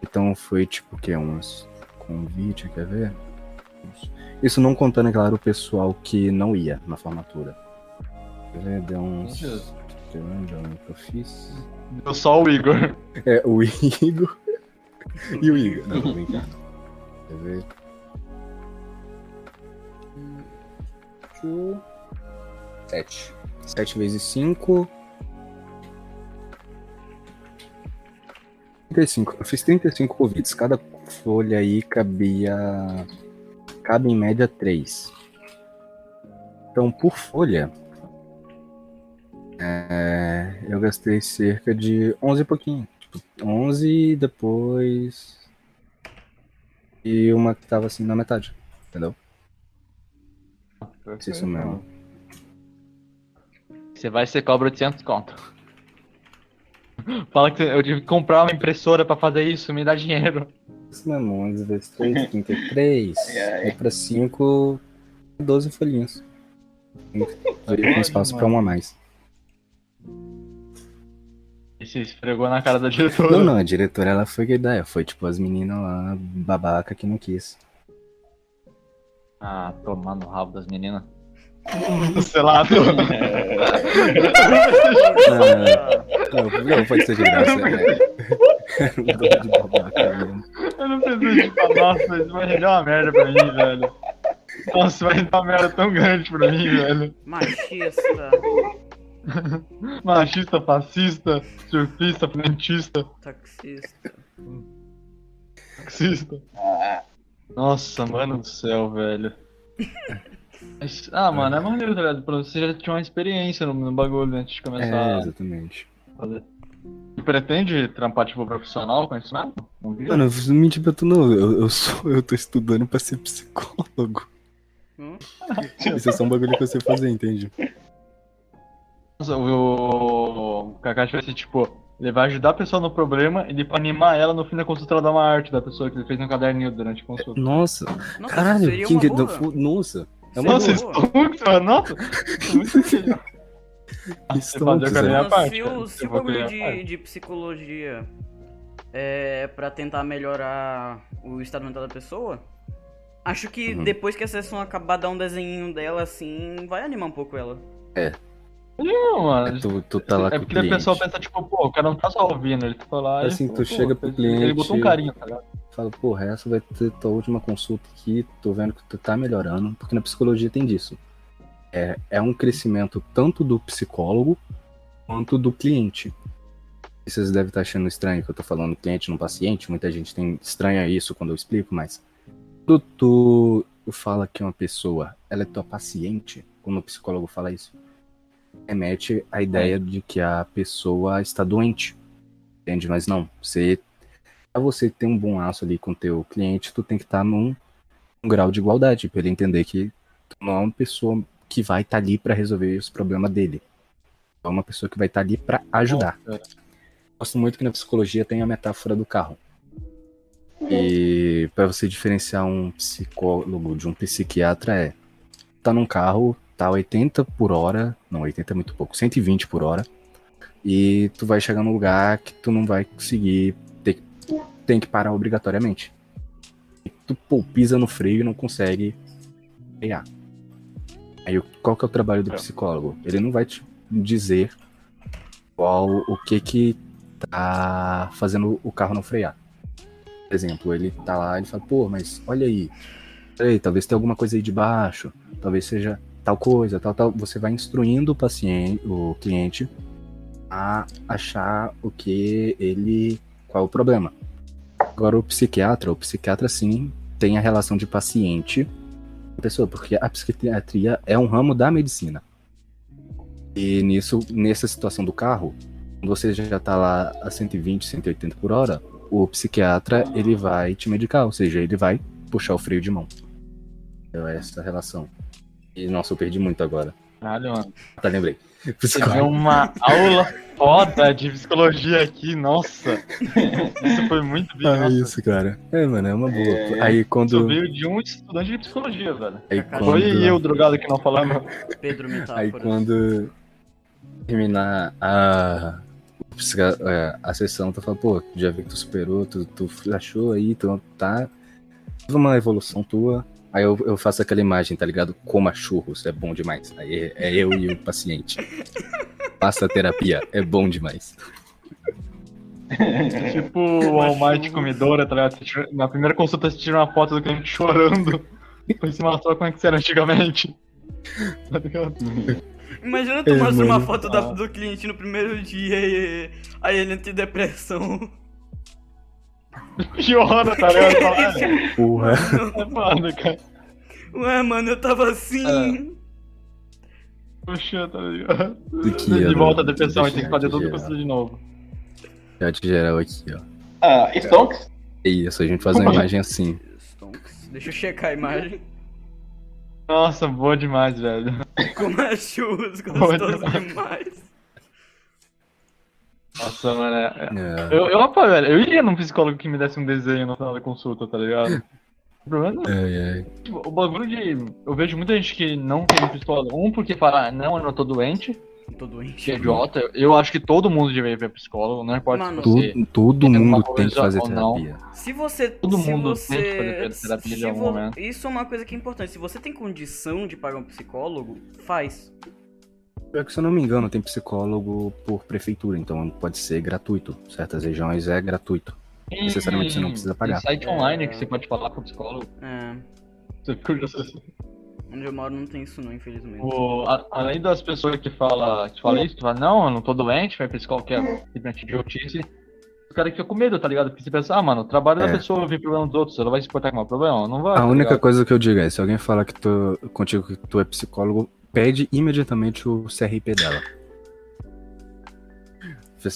Então foi tipo o que? Uns convite, quer ver? Isso não contando, é claro, o pessoal que não ia na formatura. Quer ver? Deu uns. Deixa eu que fiz. Deu só o Igor. É, o Igor. e o Igor. Não, vem cá. Eu ver. Sete. Sete vezes cinco. 35. Eu fiz 35 convites. Cada folha aí cabia. Cabe em média 3. Então, por folha, é, eu gastei cerca de 11 e pouquinho. Tipo, 11 e depois. E uma que tava assim na metade. Entendeu? Isso mesmo. Você vai ser cobra 800 conto. Fala que eu tive que comprar uma impressora pra fazer isso, me dá dinheiro. Isso mesmo. 11 vezes 3, 33. Ai, ai. É pra 5, 12 folhinhas. Com espaço pra uma a mais. E se esfregou na cara da diretora. Não, não, a diretora ela foi que ideia. Foi tipo as meninas lá, babaca que não quis. Ah, tomando o rabo das meninas. Sei lá, Não, não, não, pode ser de graça. É. Um bando de babaca mesmo. eu não preciso de falar, nossa, isso vai render uma merda pra mim, velho. Nossa, vai dar uma merda tão grande pra mim, velho. Machista, Machista, fascista, surfista, frentista, taxista. taxista. Nossa, mano do céu, velho. Mas- Ah, mano, é maneiro, tá ligado? Pra Você já tinha uma experiência no, no bagulho antes de começar É, a exatamente. Fazer. Você pretende trampar, tipo, profissional com isso mesmo? Mano, eu não menti pra tu não. Eu, eu, sou, eu tô estudando pra ser psicólogo. Hum? Isso é só um bagulho que eu sei fazer, entende? Nossa, o, o Kakashi vai ser, tipo, ele vai ajudar a pessoa no problema e depois animar ela no fim da consulta ela dá uma arte da pessoa que ele fez no caderninho durante a consulta. Nossa, Nossa, caralho, seria quem uma que- boa. fu- Nossa, é uma Nossa, boa. isso é muito, mano. Nossa, é. Ah, é à parte. se o, se o bagulho de, de psicologia é pra tentar melhorar o estado mental da pessoa, acho que Uhum. depois que a sessão acabar, dar um desenho dela assim, vai animar um pouco ela. Não, mano. É, tu, tu tá lá é com o porque a pessoa pensa, tipo, pô, o cara não tá só ouvindo, ele foi lá Assim, tu pô, chega pro ele- cliente- Ele botou um carinho, tá ligado? Fala, porra, essa vai ter tua última consulta aqui, tô vendo que tu tá melhorando, porque na psicologia tem disso. É, é um crescimento tanto do psicólogo quanto do cliente. E Vocês devem estar achando estranho que eu tô falando cliente no paciente, muita gente tem estranha isso quando eu explico, mas quando tu fala que uma pessoa ela é tua paciente, quando o psicólogo fala isso, remete à ideia de que a pessoa está doente. Entende? Mas não, você para você ter um bom aço ali com o teu cliente, tu tem que estar num, num grau de igualdade, para ele entender que tu não é uma pessoa que vai estar ali para resolver os problemas dele. É uma pessoa que vai estar ali para ajudar. Gosto muito que na psicologia tem a metáfora do carro. E para você diferenciar um psicólogo de um psiquiatra é tá num carro, tá 80 por hora, não, 80 é muito pouco, 120 por hora. E tu vai chegar num lugar que tu não vai conseguir ter, tem que parar obrigatoriamente. E tu pô, pisa no freio e não consegue frear. Aí qual que é o trabalho do É. psicólogo? Ele não vai te dizer qual o que que tá fazendo o carro não frear. Por exemplo, ele tá lá, ele fala, pô, mas olha aí, talvez tenha alguma coisa aí de baixo, talvez seja tal coisa, tal, tal. Você vai instruindo o paciente, o cliente, a achar o que ele, qual é o problema. Agora o psiquiatra, o psiquiatra sim tem a relação de paciente pessoa, porque a psiquiatria é um ramo da medicina. E nisso, nessa situação do carro, quando você já tá lá a 120, 180 por hora, o psiquiatra ele vai te medicar, ou seja, ele vai puxar o freio de mão. É essa relação. E nossa, eu perdi muito agora. Caralho, mano. Tá, lembrei. Psicólogo. uma aula foda de psicologia aqui, nossa. Isso foi muito bem. Ah, isso, cara. É, mano, é uma boa. É. Aí Isso quando. veio de um estudante de psicologia, velho. Aí Foi Foi quando, eu, drogado, que não falando. Pedro Metáfora. aí quando terminar a, é, a sessão, tu fala, pô, já vi que tu superou, tu, tu achou aí, tu tá. Teve uma evolução tua. Aí eu, eu faço aquela imagem, tá ligado? Coma churros, é bom demais. Aí é, é eu e o paciente. Passa terapia, é bom demais. Tipo o Almighty comedora, tá ligado? Tira- Na primeira consulta você tira uma foto do cliente chorando. Depois você mostra como é que você era antigamente. Tá ligado? Imagina tu É, mostra uma foto da- do cliente no primeiro dia e aí ele tem depressão. Piora, tá ligado? Porra. É foda, cara. Ué, mano, eu tava assim. Puxa, tá ligado? Aqui, De volta a no- depressão e deixa tem que fazer tudo geral. com de novo. Chat geral aqui, ó. Ah, Stonks? É isso, a gente faz uma imagem assim. Stonks. Deixa eu checar a imagem. Nossa, boa demais, velho. Como é churros, gostoso demais. demais. Nossa, mano. é- É, Eu, eu, opa, velho, eu iria num psicólogo que me desse um desenho no final da consulta, tá ligado? O problema é é, é. tipo, o bagulho de. Eu vejo muita gente que não no psicólogo. Um, porque fala, "Ah, não, eu não tô doente, Tô doente. que é idiota. Eu acho que todo mundo deveria ver psicólogo, não importa Mano, se você. Todo, todo tem mundo tem que fazer terapia. Se você. Todo se mundo você, tem que fazer terapia de se algum vo- momento. Isso é uma coisa que é importante. Se você tem condição de pagar um psicólogo, faz. Pior que, se eu não me engano, tem psicólogo por prefeitura, então pode ser gratuito. Certas regiões é gratuito. necessariamente você não precisa pagar. Tem site online que você pode falar com o psicólogo. É. Você fica assim. Onde eu moro não tem isso não, infelizmente. O, a- além das pessoas que falam que fala isso, que fala, não, eu não tô doente, vai psicólogo que é simplesmente idiotice. Os caras ficam com medo, tá ligado? Porque você pensa, ah, mano, o trabalho É. da pessoa é ouvir problema dos outros, ela vai se importar com o meu problema? Não vai. A tá única ligado? coisa que eu digo é, se alguém falar que tu, contigo que tu é psicólogo, pede imediatamente o CRP dela.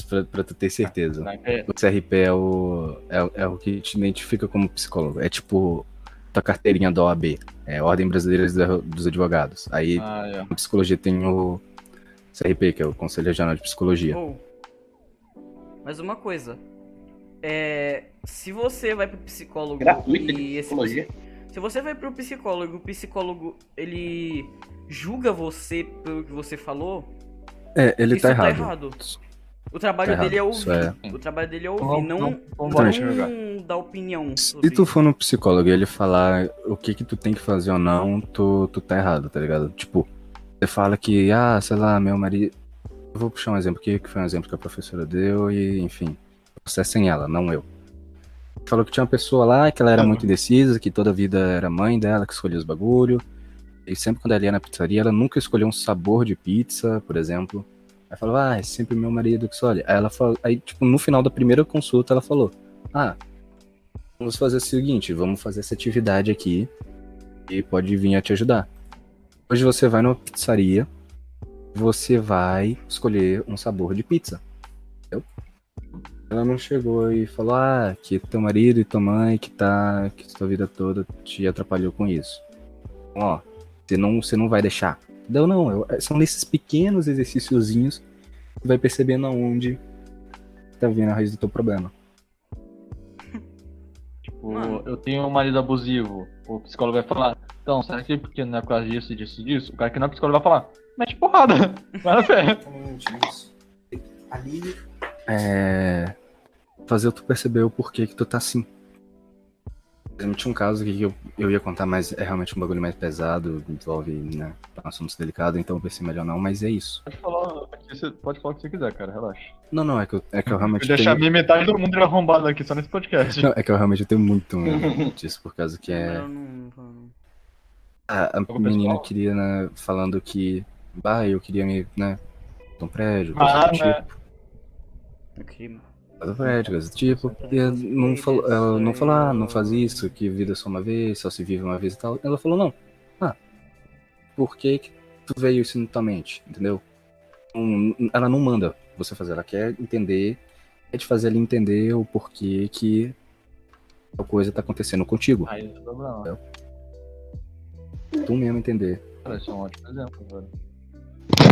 Pra, pra tu ter certeza. É, O CRP é o, é, é o que te identifica como psicólogo. É tipo tua carteirinha da OAB. É Ordem Brasileira dos- dos Advogados. Aí ah, é. na psicologia tem o CRP, que é o Conselho Regional de Psicologia. Ou. Mas uma coisa. É. Se você vai pro psicólogo Gratuita e esse psicologia. Se você vai pro psicólogo, o psicólogo ele julga você pelo que você falou, É, ele isso tá errado. O trabalho Tá dele é errado, ouvir. isso O trabalho dele é ouvir, não, eu jogar. não dar opinião. Se tu for no psicólogo e ele falar o que que tu tem que fazer ou não, tu, tu tá errado, tá ligado? Tipo, você fala que, ah, sei lá, meu marido. Eu vou puxar um exemplo aqui, que foi um exemplo que a professora deu, e enfim, você é sem ela, não eu. Falou que tinha uma pessoa lá que ela era muito indecisa, que toda a vida era mãe dela que escolhia os bagulho. E sempre quando ela ia na pizzaria, ela nunca escolheu um sabor de pizza, por exemplo. Aí falou, ah, é sempre meu marido que escolhe. Aí ela falou, aí, tipo, no final da primeira consulta, ela falou, ah, vamos fazer o seguinte, vamos fazer essa atividade aqui e pode vir a te ajudar. Hoje você vai numa pizzaria, você vai escolher um sabor de pizza. Ela não chegou e falou, ah, que teu marido e tua mãe que tá, que tua vida toda te atrapalhou com isso. Ó, você não, você não vai deixar. Não, não, eu- são nesses pequenos exercíciozinhos que você vai percebendo aonde tá vindo a raiz do teu problema. Tipo, Mano. eu tenho um marido abusivo. O psicólogo vai falar, então, será que porque não é por causa disso, disso e disso? O cara que não é psicólogo vai falar, mete porrada, vai na fé. Ali. É. Fazer tu perceber o porquê que tu tá assim. Tinha um caso aqui que eu, eu ia contar, mas é realmente um bagulho mais pesado, envolve, né, assuntos delicados, então eu pensei melhor não, mas é isso. Pode falar, aqui pode falar o que você quiser, cara, relaxa. Não, não, é que eu, é que eu realmente Vou deixar tenho... minha metade do mundo arrombado aqui só nesse podcast. Não, é que eu realmente tenho muito medo disso, por causa que é... Eu não- não- A, a menina queria, né, falando que, bah, eu queria me, né, um prédio, coisa Ah, do né? tipo. Coisa do tipo. Ela não falou, ela não falou, ah, não faz isso, que vida só uma vez, só se vive uma vez e tal. Ela falou, não. Ah, por que que tu veio isso na tua mente, entendeu? Ela não manda você fazer, ela quer entender, quer te fazer ali entender o porquê que a coisa tá acontecendo contigo. Aí não tem problema. Tu mesmo entender. Cara, é um ótimo exemplo, velho.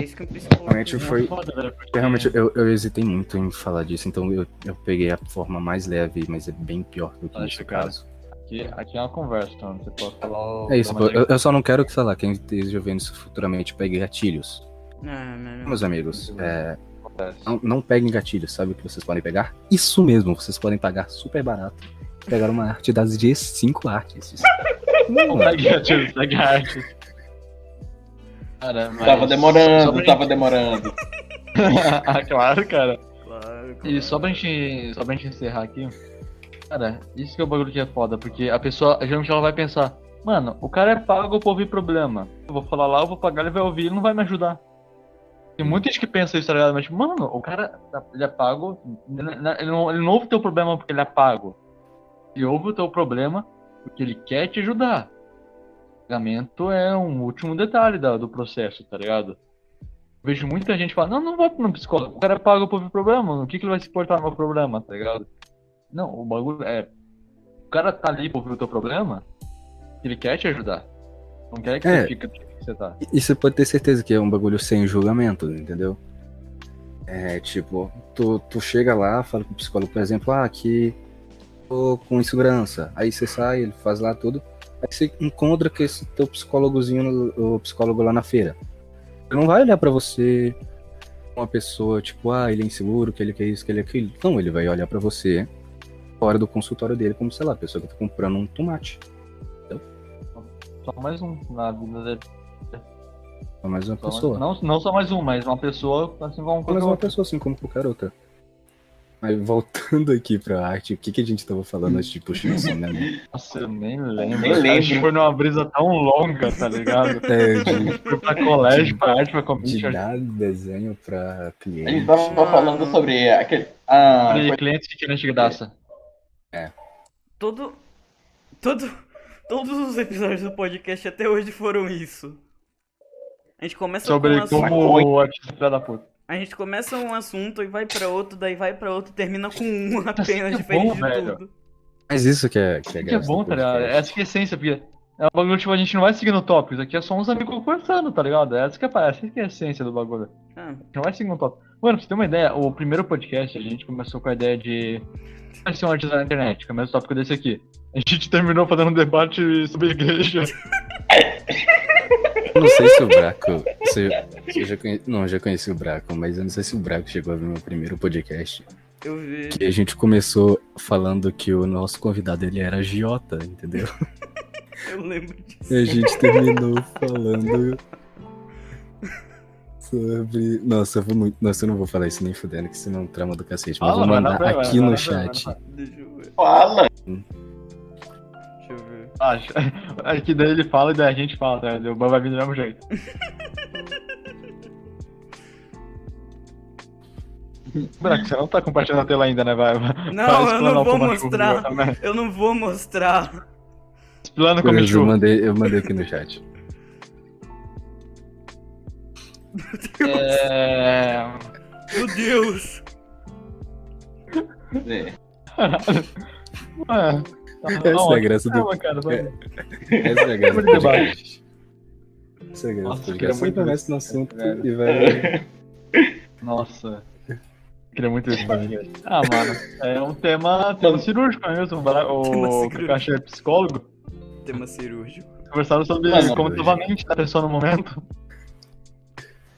É isso que. Realmente foi. Foda, velho, porque- Eu, realmente, eu, eu hesitei muito em falar disso, então eu, eu peguei a forma mais leve, mas é bem pior do que Acho, nesse cara. caso. Aqui, aqui é uma conversa, então você pode falar. o- É isso, pô, eu, eu só não quero que, sei lá, quem esteja vendo isso futuramente pegue gatilhos. É, melhor. Meus amigos, é, não, não peguem gatilhos, sabe o que vocês podem pegar? Isso mesmo, vocês podem pagar super barato. Pegar uma arte das G5 artes. Não, segue a arte, segue a arte. Cara, mas... Tava demorando, pra tava demorando. ah, claro, cara. Claro, E só pra gente, só pra gente encerrar aqui, cara, isso que é o bagulho que é foda, porque a pessoa, geralmente ela vai pensar, mano, o cara é pago pra ouvir problema. Eu vou falar lá, eu vou pagar, ele vai ouvir, ele não vai me ajudar. Tem muita gente que pensa isso, tá ligado? Mas, mano, o cara, ele é pago, ele ele não, ele não ouve o teu problema porque ele é pago. Ele ouve o teu problema porque ele quer te ajudar. Pagamento é um último detalhe da- do processo, tá ligado? Vejo muita gente falar, não, não vou no psicólogo, o cara pago pra ouvir problema, o que, que ele vai se importar no meu problema, tá ligado? Não, o bagulho é. O cara tá ali pra ouvir o teu problema, ele quer te ajudar. Não quer que É. você fique que você tá. E você pode ter certeza que é um bagulho sem julgamento, entendeu? É tipo, tu, tu chega lá, fala pro psicólogo, por exemplo, ah, aqui tô com insegurança. Aí você sai, ele faz lá tudo. Aí você encontra com esse teu psicólogozinho, o psicólogo lá na feira. Ele não vai olhar pra você uma pessoa, tipo, ah, ele é inseguro, que ele quer isso, que ele é aquilo. Não, ele vai olhar pra você fora do consultório dele, como, sei lá, a pessoa que tá comprando um tomate. Só mais um na vida dele. É mais uma Só mais- pessoa. não, não só mais um, mas uma pessoa assim como Mas qualquer uma outra. pessoa assim como qualquer outra. Mas voltando aqui pra arte, o que, que a gente tava falando antes de puxar isso, né? mano? Nossa, eu nem lembro. Nem lembro. Acho que foi numa brisa tão longa, tá ligado? É, de, Fui pra colégio, pra arte, pra de comida. dar desenho pra A cliente. gente tava falando sobre aquele. Ah, E clientes que querem de graça. Todo. Todo. Todos os episódios do podcast até hoje foram isso. A gente começa Sobre com. Maconha. como o artista filha da puta. A gente começa um assunto e vai pra outro, daí vai pra outro, termina com um Isso apenas, que é diferente bom, de velho. tudo. Mas isso que é, que é, Isso que é bom, tá ligado? Essa que é a essência, porque é um bagulho, tipo, a gente não vai seguindo tópicos, aqui é só uns amigos conversando, tá ligado? Essa que é, essa que é a essência do bagulho. Ah, A gente não vai seguindo tópico. Mano, pra você ter uma ideia, o primeiro podcast a gente começou com a ideia de. Vai ser um artista na internet, que é o mesmo tópico desse aqui. A gente terminou fazendo um debate sobre igreja. Eu não sei se o Braco. Se, se eu já conhe... Não, eu já conheci o Braco, mas eu não sei se o Braco chegou a ver meu primeiro podcast. eu vi. Que a gente começou falando que o nosso convidado ele era agiota, entendeu? Eu lembro disso. E a gente terminou falando sobre. Nossa, foi muito. Nossa, eu não vou falar isso nem fudendo, que senão é um trama do cacete. Mas eu vou Fala, na mandar aqui no chat. eu fala. Acho. É que daí ele fala e daí a gente fala, tá? O Ban vai vir do mesmo jeito. Buraco, você não tá compartilhando a tela ainda, né? Vai, vai. Não, eu não vou mostrar. também. Eu não vou mostrar. Explana como eu mandei, eu mandei aqui no chat. É. Meu Deus. É. Ué. Essa é a graça do. Calma, cara. vai. Essa é a graça do debate. Essa é a graça Nossa, do eu queria podcast. muito começa no assunto velho. e vai. Nossa. Queria muito isso. Ah, mano. É um tema, tema cirúrgico é mesmo. O. Kakashi é psicólogo. Tema cirúrgico. Conversaram sobre Mano, como tava a mente da pessoa no momento.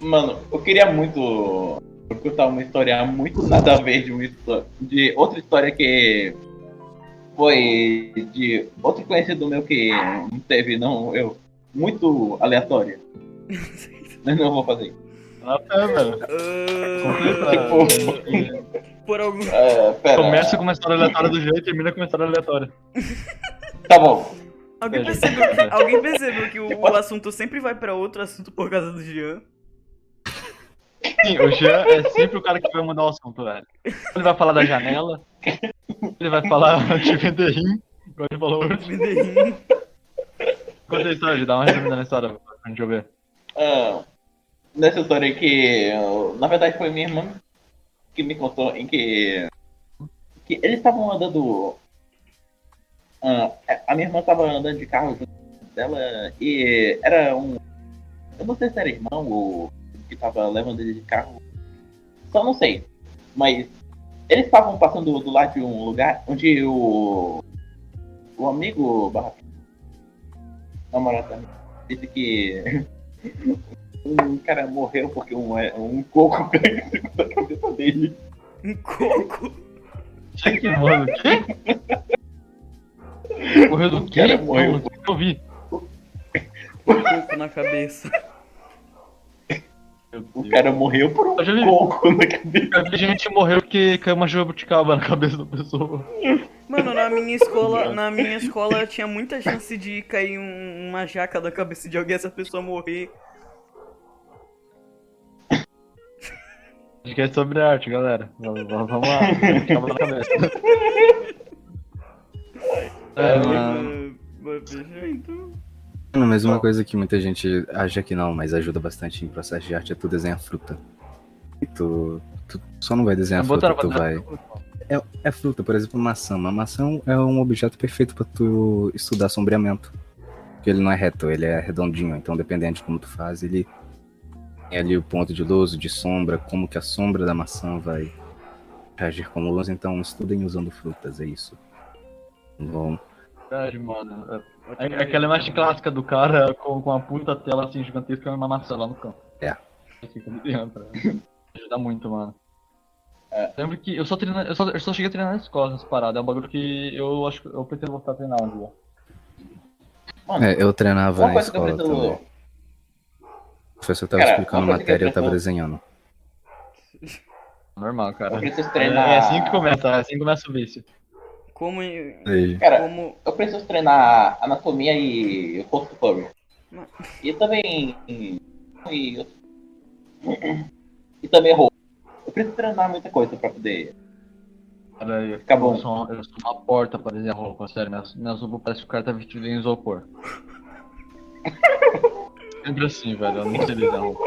Mano, eu queria muito contar uma história muito nada a ver de, uma de outra história que foi de outro conhecido meu que não teve, não, eu. Muito aleatória. Mas não vou fazer. Ah, é, velho. Ah, por algum. É, pera. Começa com uma história aleatória do jeito e termina com uma história aleatória. Tá bom. Alguém percebeu, que, alguém percebeu que o, o assunto sempre vai pra outro assunto por causa do Jean? Sim, o Jean é sempre o cara que vai mudar o assunto, velho. Ele vai falar da janela, ele vai falar de vender rim, igual ele falou hoje. Conta a história, dá uma resumida na história pra gente ver. Ah, nessa história que, na verdade, foi minha irmã que me contou em que, que eles estavam andando. ah, a minha irmã estava andando de carro junto dela e era um. Eu não sei se era irmão ou que estava levando ele de carro. Só não sei. Mas eles estavam passando do lado de um lugar onde o. O amigo barra namorado da disse que um cara morreu porque um, um coco caiu em cima da cabeça dele. Um coco. Que mano, o quê? Morreu do quê? Cara, morreu. Eu vi. Um coco na cabeça. O cara morreu por um já vi. coco na cabeça. Eu vi gente morreu porque caiu uma jabuticaba na cabeça da pessoa. Mano, na minha escola, na minha escola tinha muita chance de cair um- uma jaca da cabeça de alguém essa pessoa morrer. Acho que é sobre arte, galera. Vamos, vamos vamos lá. Jabuticaba na cabeça. É, mano. Mas, então. Mas uma coisa que muita gente acha que não, mas ajuda bastante em processo de arte é tu desenhar fruta. E tu, tu só não vai desenhar fruta, Botaram tu vai. É, é fruta, por exemplo, maçã. Uma maçã é um objeto perfeito pra tu estudar sombreamento. Porque ele não é reto, ele é redondinho. Então, dependendo de como tu faz, ele tem ali o ponto de luz, de sombra, como que a sombra da maçã vai reagir com luz. Então, estudem usando frutas, é isso. Bom, Verdade, mano. É- é Aquela imagem clássica do cara com, com a puta tela assim gigantesca e uma maçã lá no campo. É. Dentro. Ajuda muito, mano. É. Lembro que eu só, treino, eu, só, eu só cheguei a treinar na escola nessa parada. É um bagulho que eu acho que eu pretendo voltar a treinar um dia. Mano, é, eu treinava na escola preciso. também. O professor tava Cara, explicando matéria e eu tava desenhando. Normal, cara. Eu preciso É, treinar. é assim que começa, é assim que começa o vício. Como. Aí. Cara, Como. eu preciso treinar anatomia e rosto furry. Não. E também. E, e também roupa. Eu preciso treinar muita coisa pra poder. Cara, eu, Fica bom. eu, sou, eu sou uma porta pra desenhar roupa, sério. Minhas, minhas roupas parece que o cara tá vestido em isopor. Sempre assim, velho. Eu não sei desenhar roupa.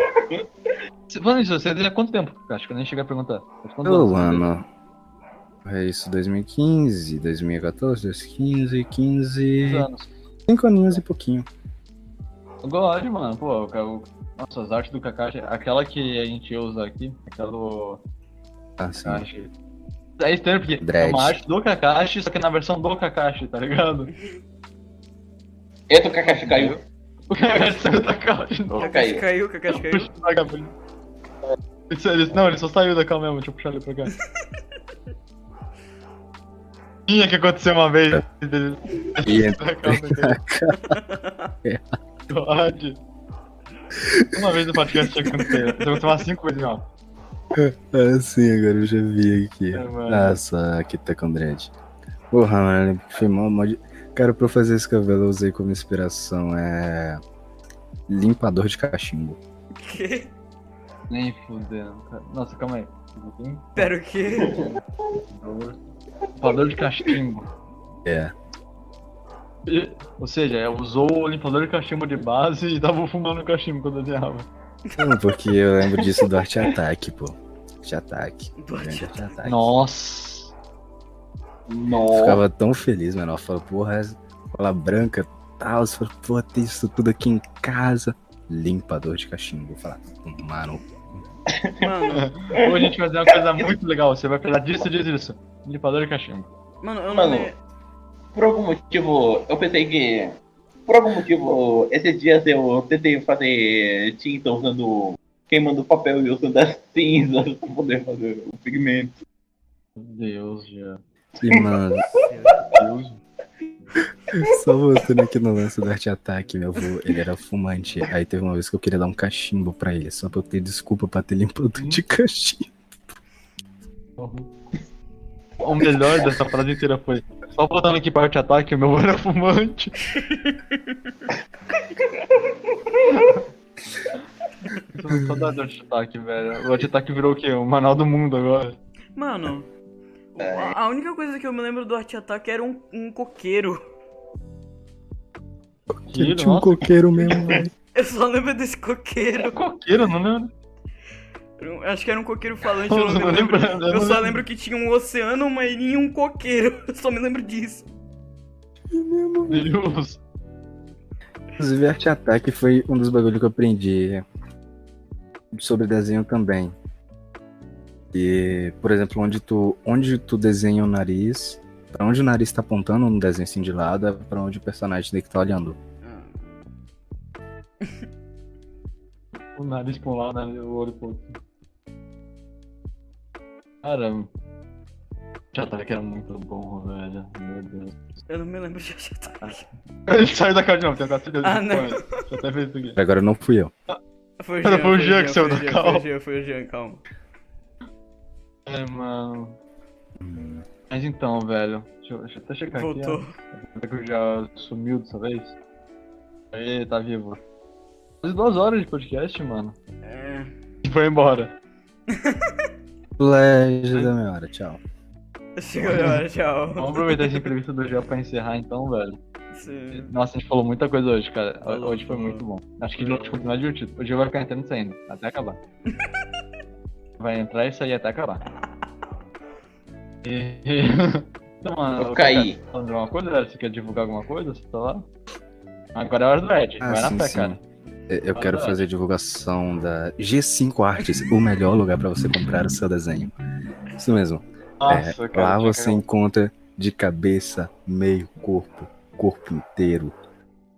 Você- Falando isso, você desenha há quanto tempo? Acho que eu nem cheguei a perguntar. Faz quantos Ô, É isso, 2015, 2014, 2015, 15. Quantos anos? Cinco aninhos e pouquinho. Gosto, mano. Pô, o, o, nossa, as artes do Kakashi, aquela que a gente usa aqui, aquela do Ah, sim. Kakashi. É estranho porque é Dread. uma arte do Kakashi, só que na versão do Kakashi, tá ligado? Eita, o Kakashi caiu. O Kakashi saiu da calma de novo. Kakashi caiu, Kakashi caiu. Não, ele só saiu da calma mesmo, deixa eu puxar ele pra cá. Tinha que acontecer uma vez. Ele- E. God. Uma vez no podcast tinha que acontecer. Isso aconteceu umas 5 vezes, ó. Ah, sim, agora eu já vi aqui. É, mano. Nossa, aqui tá com dread. Porra, mano, foi mal, mal de... Cara, pra eu fazer esse cabelo eu usei como inspiração é. Limpador de cachimbo. Que? Nem fudendo, cara. Nossa, calma aí. Pera o quê? Limpador de cachimbo. É. E- Ou seja, é, usou o limpador de cachimbo de base e tava fumando cachimbo quando desenhava. Não, porque eu lembro disso do Arte Attack, pô. Arte Attack. Do Arte Grande Arte Attack. Nossa. Nossa. Ficava tão feliz, mano. Eu falava, porra, cola branca tal. Você falou, pô, tem isso tudo aqui em casa. Limpador de cachimbo. Eu falava, mano, Mano, Hoje a gente vai fazer uma coisa muito legal. Você vai precisar disso, disso, disso. Limpador de cachimbo. mano, eu não Mano. me... Por algum motivo, eu pensei que. Por algum motivo, esses dias eu tentei fazer tinta usando. queimando papel e usando as cinzas pra poder fazer o pigmento. Meu Deus, já. E, mano, Deus. só voltando aqui no lance do Arte Attack, meu avô, ele era fumante. Aí teve uma vez que eu queria dar um cachimbo pra ele, só pra eu ter desculpa pra ter limpador de cachimbo. O melhor dessa frase inteira foi. Só voltando aqui parte ataque, o meu avô era fumante. Saudade do Art Attack, velho. O Art Attack virou o quê? O manual do mundo agora. Mano, a a única coisa que eu me lembro do Arte Ataque era um, um coqueiro. Coqueiro, tinha um coqueiro mesmo, velho. Eu só lembro desse É coqueiro. coqueiro, não lembro. Eu Acho que era um coqueiro falante, eu não não lembro. lembro, eu Eu só lembro. lembro que tinha um oceano, uma ilha e um coqueiro. Eu só me lembro disso. Deus. Inclusive, Arte Attack foi um dos bagulhos que eu aprendi sobre desenho também. E, por exemplo, onde tu, onde tu desenha o nariz, pra onde o nariz tá apontando no desenho assim de lado, é pra onde o personagem tem que estar olhando. O nariz pra um lado, né, o olho pro outro. Caramba. Art Attack era muito bom, velho. Meu Deus. Eu não me lembro de Arte Ataque. Ele saiu da casa de novo, tenho quase certeza. Ah, não. eu até ver isso aqui. Agora não fui eu. Foi o Cara, Jean, foi o Jean que saiu da calma. Foi o Jean, foi o Jean, calma. É, mano. Mas então, velho. Deixa eu, deixa eu até checar Voltou. aqui. ó. Será que eu já sumiu dessa vez? Aí, tá vivo. Quase duas horas de podcast, mano. É. E foi embora. Colégio da minha hora, tchau. Chegou a hora, tchau. Vamos aproveitar essa entrevista do Jean pra encerrar então, velho. Sim. Nossa, a gente falou muita coisa hoje, cara. Falou, hoje foi falou. muito bom. Acho que hoje foi mais divertido. Hoje vai ficar entrando e saindo, até acabar. vai entrar e sair até acabar. E... então, mano, Eu caí. Cara, falando de alguma coisa? Você quer divulgar alguma coisa? Você tá lá? Agora é a hora do Ed. Ah, vai na sim, fé, sim. cara. Eu- quero fazer a divulgação da G5 Arts, o melhor lugar pra você comprar o seu desenho. Isso mesmo. Nossa, É, cara. lá você encontra de cabeça, meio corpo, corpo inteiro,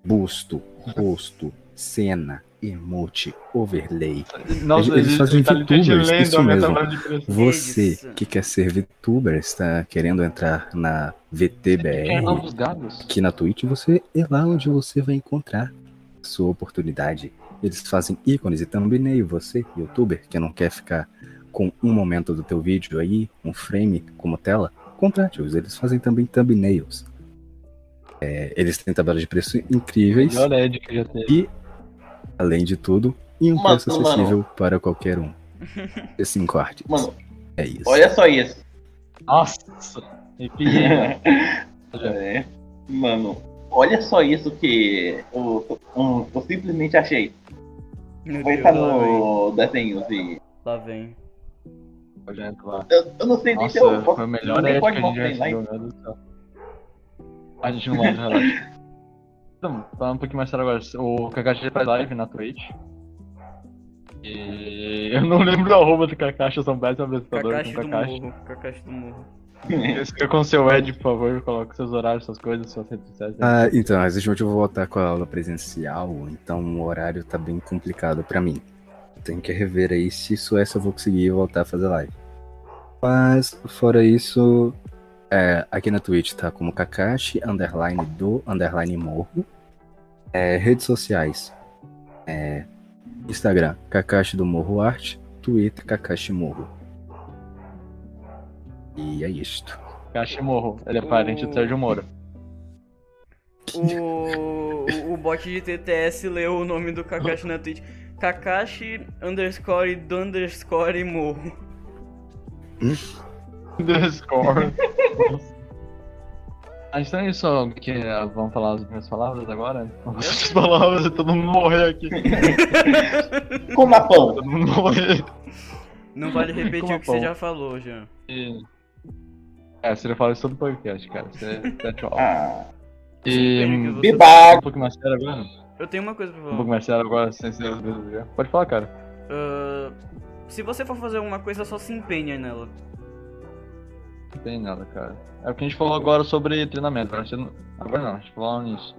busto, rosto, cena, emote, overlay. Nossa, eles ele- fazem tá VTubers, lendo isso mesmo. Você Isso. que quer ser VTuber, está querendo entrar na VTBR, aqui na Twitch, você é lá onde você vai encontrar sua oportunidade. Eles fazem ícones e thumbnail, você, youtuber, que não quer ficar com um momento do teu vídeo aí, um frame como tela, contrate-os. Eles fazem também thumbnails. É, eles têm tabelas de preço incríveis teve. Além de tudo, e um Mano, preço acessível para qualquer um. G5 Arts. Mano, é isso. olha só isso. Nossa! Arrepiei. É. Mano, olha só isso que eu, um, eu simplesmente achei. Meu Vai Deus, estar no desenho de. Lá vem. Eu entro lá. Eu, eu não sei nem se eu posso. foi o melhor nem que pode a gente mostrar do céu. A gente não mostra, relaxa. Então, falando um pouquinho mais sério agora, o Kakashi faz live na Twitch. E eu não lembro o arroba do Kakashi, eu sou um péssimo apresentador Kakashi com do Kakashi. morro. Kakashi do morro. Escreva com o seu Ed, por favor, coloque seus horários, suas coisas, suas redes sociais. Ah, então, recentemente eu vou voltar com a aula presencial, então o horário tá bem complicado pra mim. Tenho que rever aí se isso é se eu vou conseguir voltar a fazer live. Mas, fora isso, é, aqui na Twitch tá como Kakashi, underline do, underline morro. É, redes sociais. É, Instagram, Kakashi do Morro Art. Twitter, Kakashi Morro. E é isto. Kakashi Morro, ele é parente do Sérgio Moro. O, o bot de TTS leu o nome do Kakashi na Twitch. Kakashi underscore do underscore morro. Discord. Ah, então é isso, que, ah, vamos falar as minhas palavras agora? As palavras, todo mundo morrer aqui. Coma pão. Todo mundo morrer. Não vale repetir Como o que você pão. já falou, Jean. E... É, você fala isso todo podcast, cara. Você é tchau. Ah, E. Você-. Um pouco mais sério agora? Eu tenho uma coisa pra Um falar. pouco mais sério agora, sem ser já. Pode falar, cara. Ah, se você for fazer alguma coisa, só se empenha nela. Não tem nada, cara. É o que a gente falou agora sobre treinamento. Não... agora não, a gente falou nisso.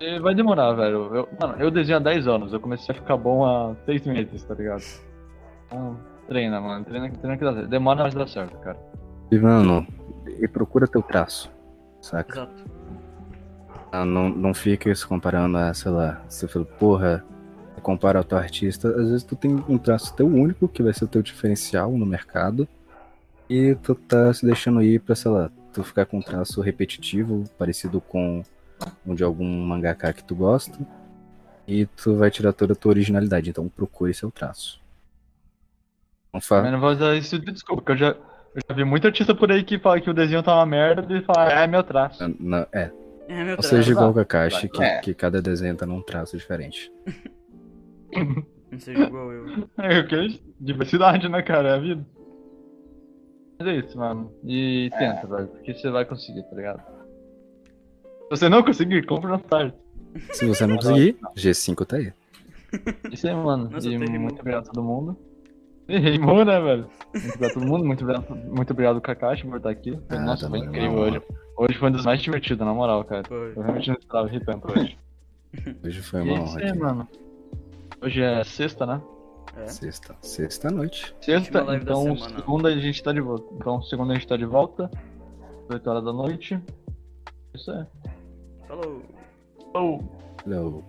E vai demorar, velho. Eu, mano, eu desenho há 10 anos, eu comecei a ficar bom há 6 meses, tá ligado? Então, treina, mano. Treina, treina que dá certo. Demora, mas dá certo, cara. E, mano, e procura teu traço, saca? Exato. Ah, Não, não fica se comparando a, sei lá, você fala, porra, compara ao teu artista, às vezes tu tem um traço teu único, que vai ser o teu diferencial no mercado, e tu tá se deixando ir pra, sei lá, tu ficar com um traço repetitivo, parecido com um de algum mangaka que tu gosta, e tu vai tirar toda a tua originalidade, então procure seu traço. Não Mas fa... não vou usar isso de desculpa, porque eu já, eu já vi muito artista por aí que fala que o desenho tá uma merda e fala, é meu traço. não- é, É meu não traço. seja igual o Kakashi, que, é. que cada desenho tá num traço diferente. Não seja igual eu. É o que? Diversidade, né, cara? É a vida. Mas é isso, mano. E tenta, velho, porque você vai conseguir, tá ligado? Se você não conseguir, compra no site. Se você não conseguir, G5 tá aí. Isso aí, mano. Nossa, e muito obrigado a todo mundo. E rimou, né, velho? Muito obrigado a todo mundo. Muito obrigado, muito obrigado Kakashi por estar aqui. Ah, Nossa, tá foi incrível hoje. Hoje foi um dos mais divertidos, na moral, cara. Foi. Eu realmente não esperava rir tanto hoje. Hoje foi uma é isso honra aí, mano. Hoje é sexta, né? É. Sexta. Sexta noite. Sexta, então segunda a gente tá de volta. Então segunda a gente tá de volta. 8 horas da noite. Isso é. Falou. Oh. Hello.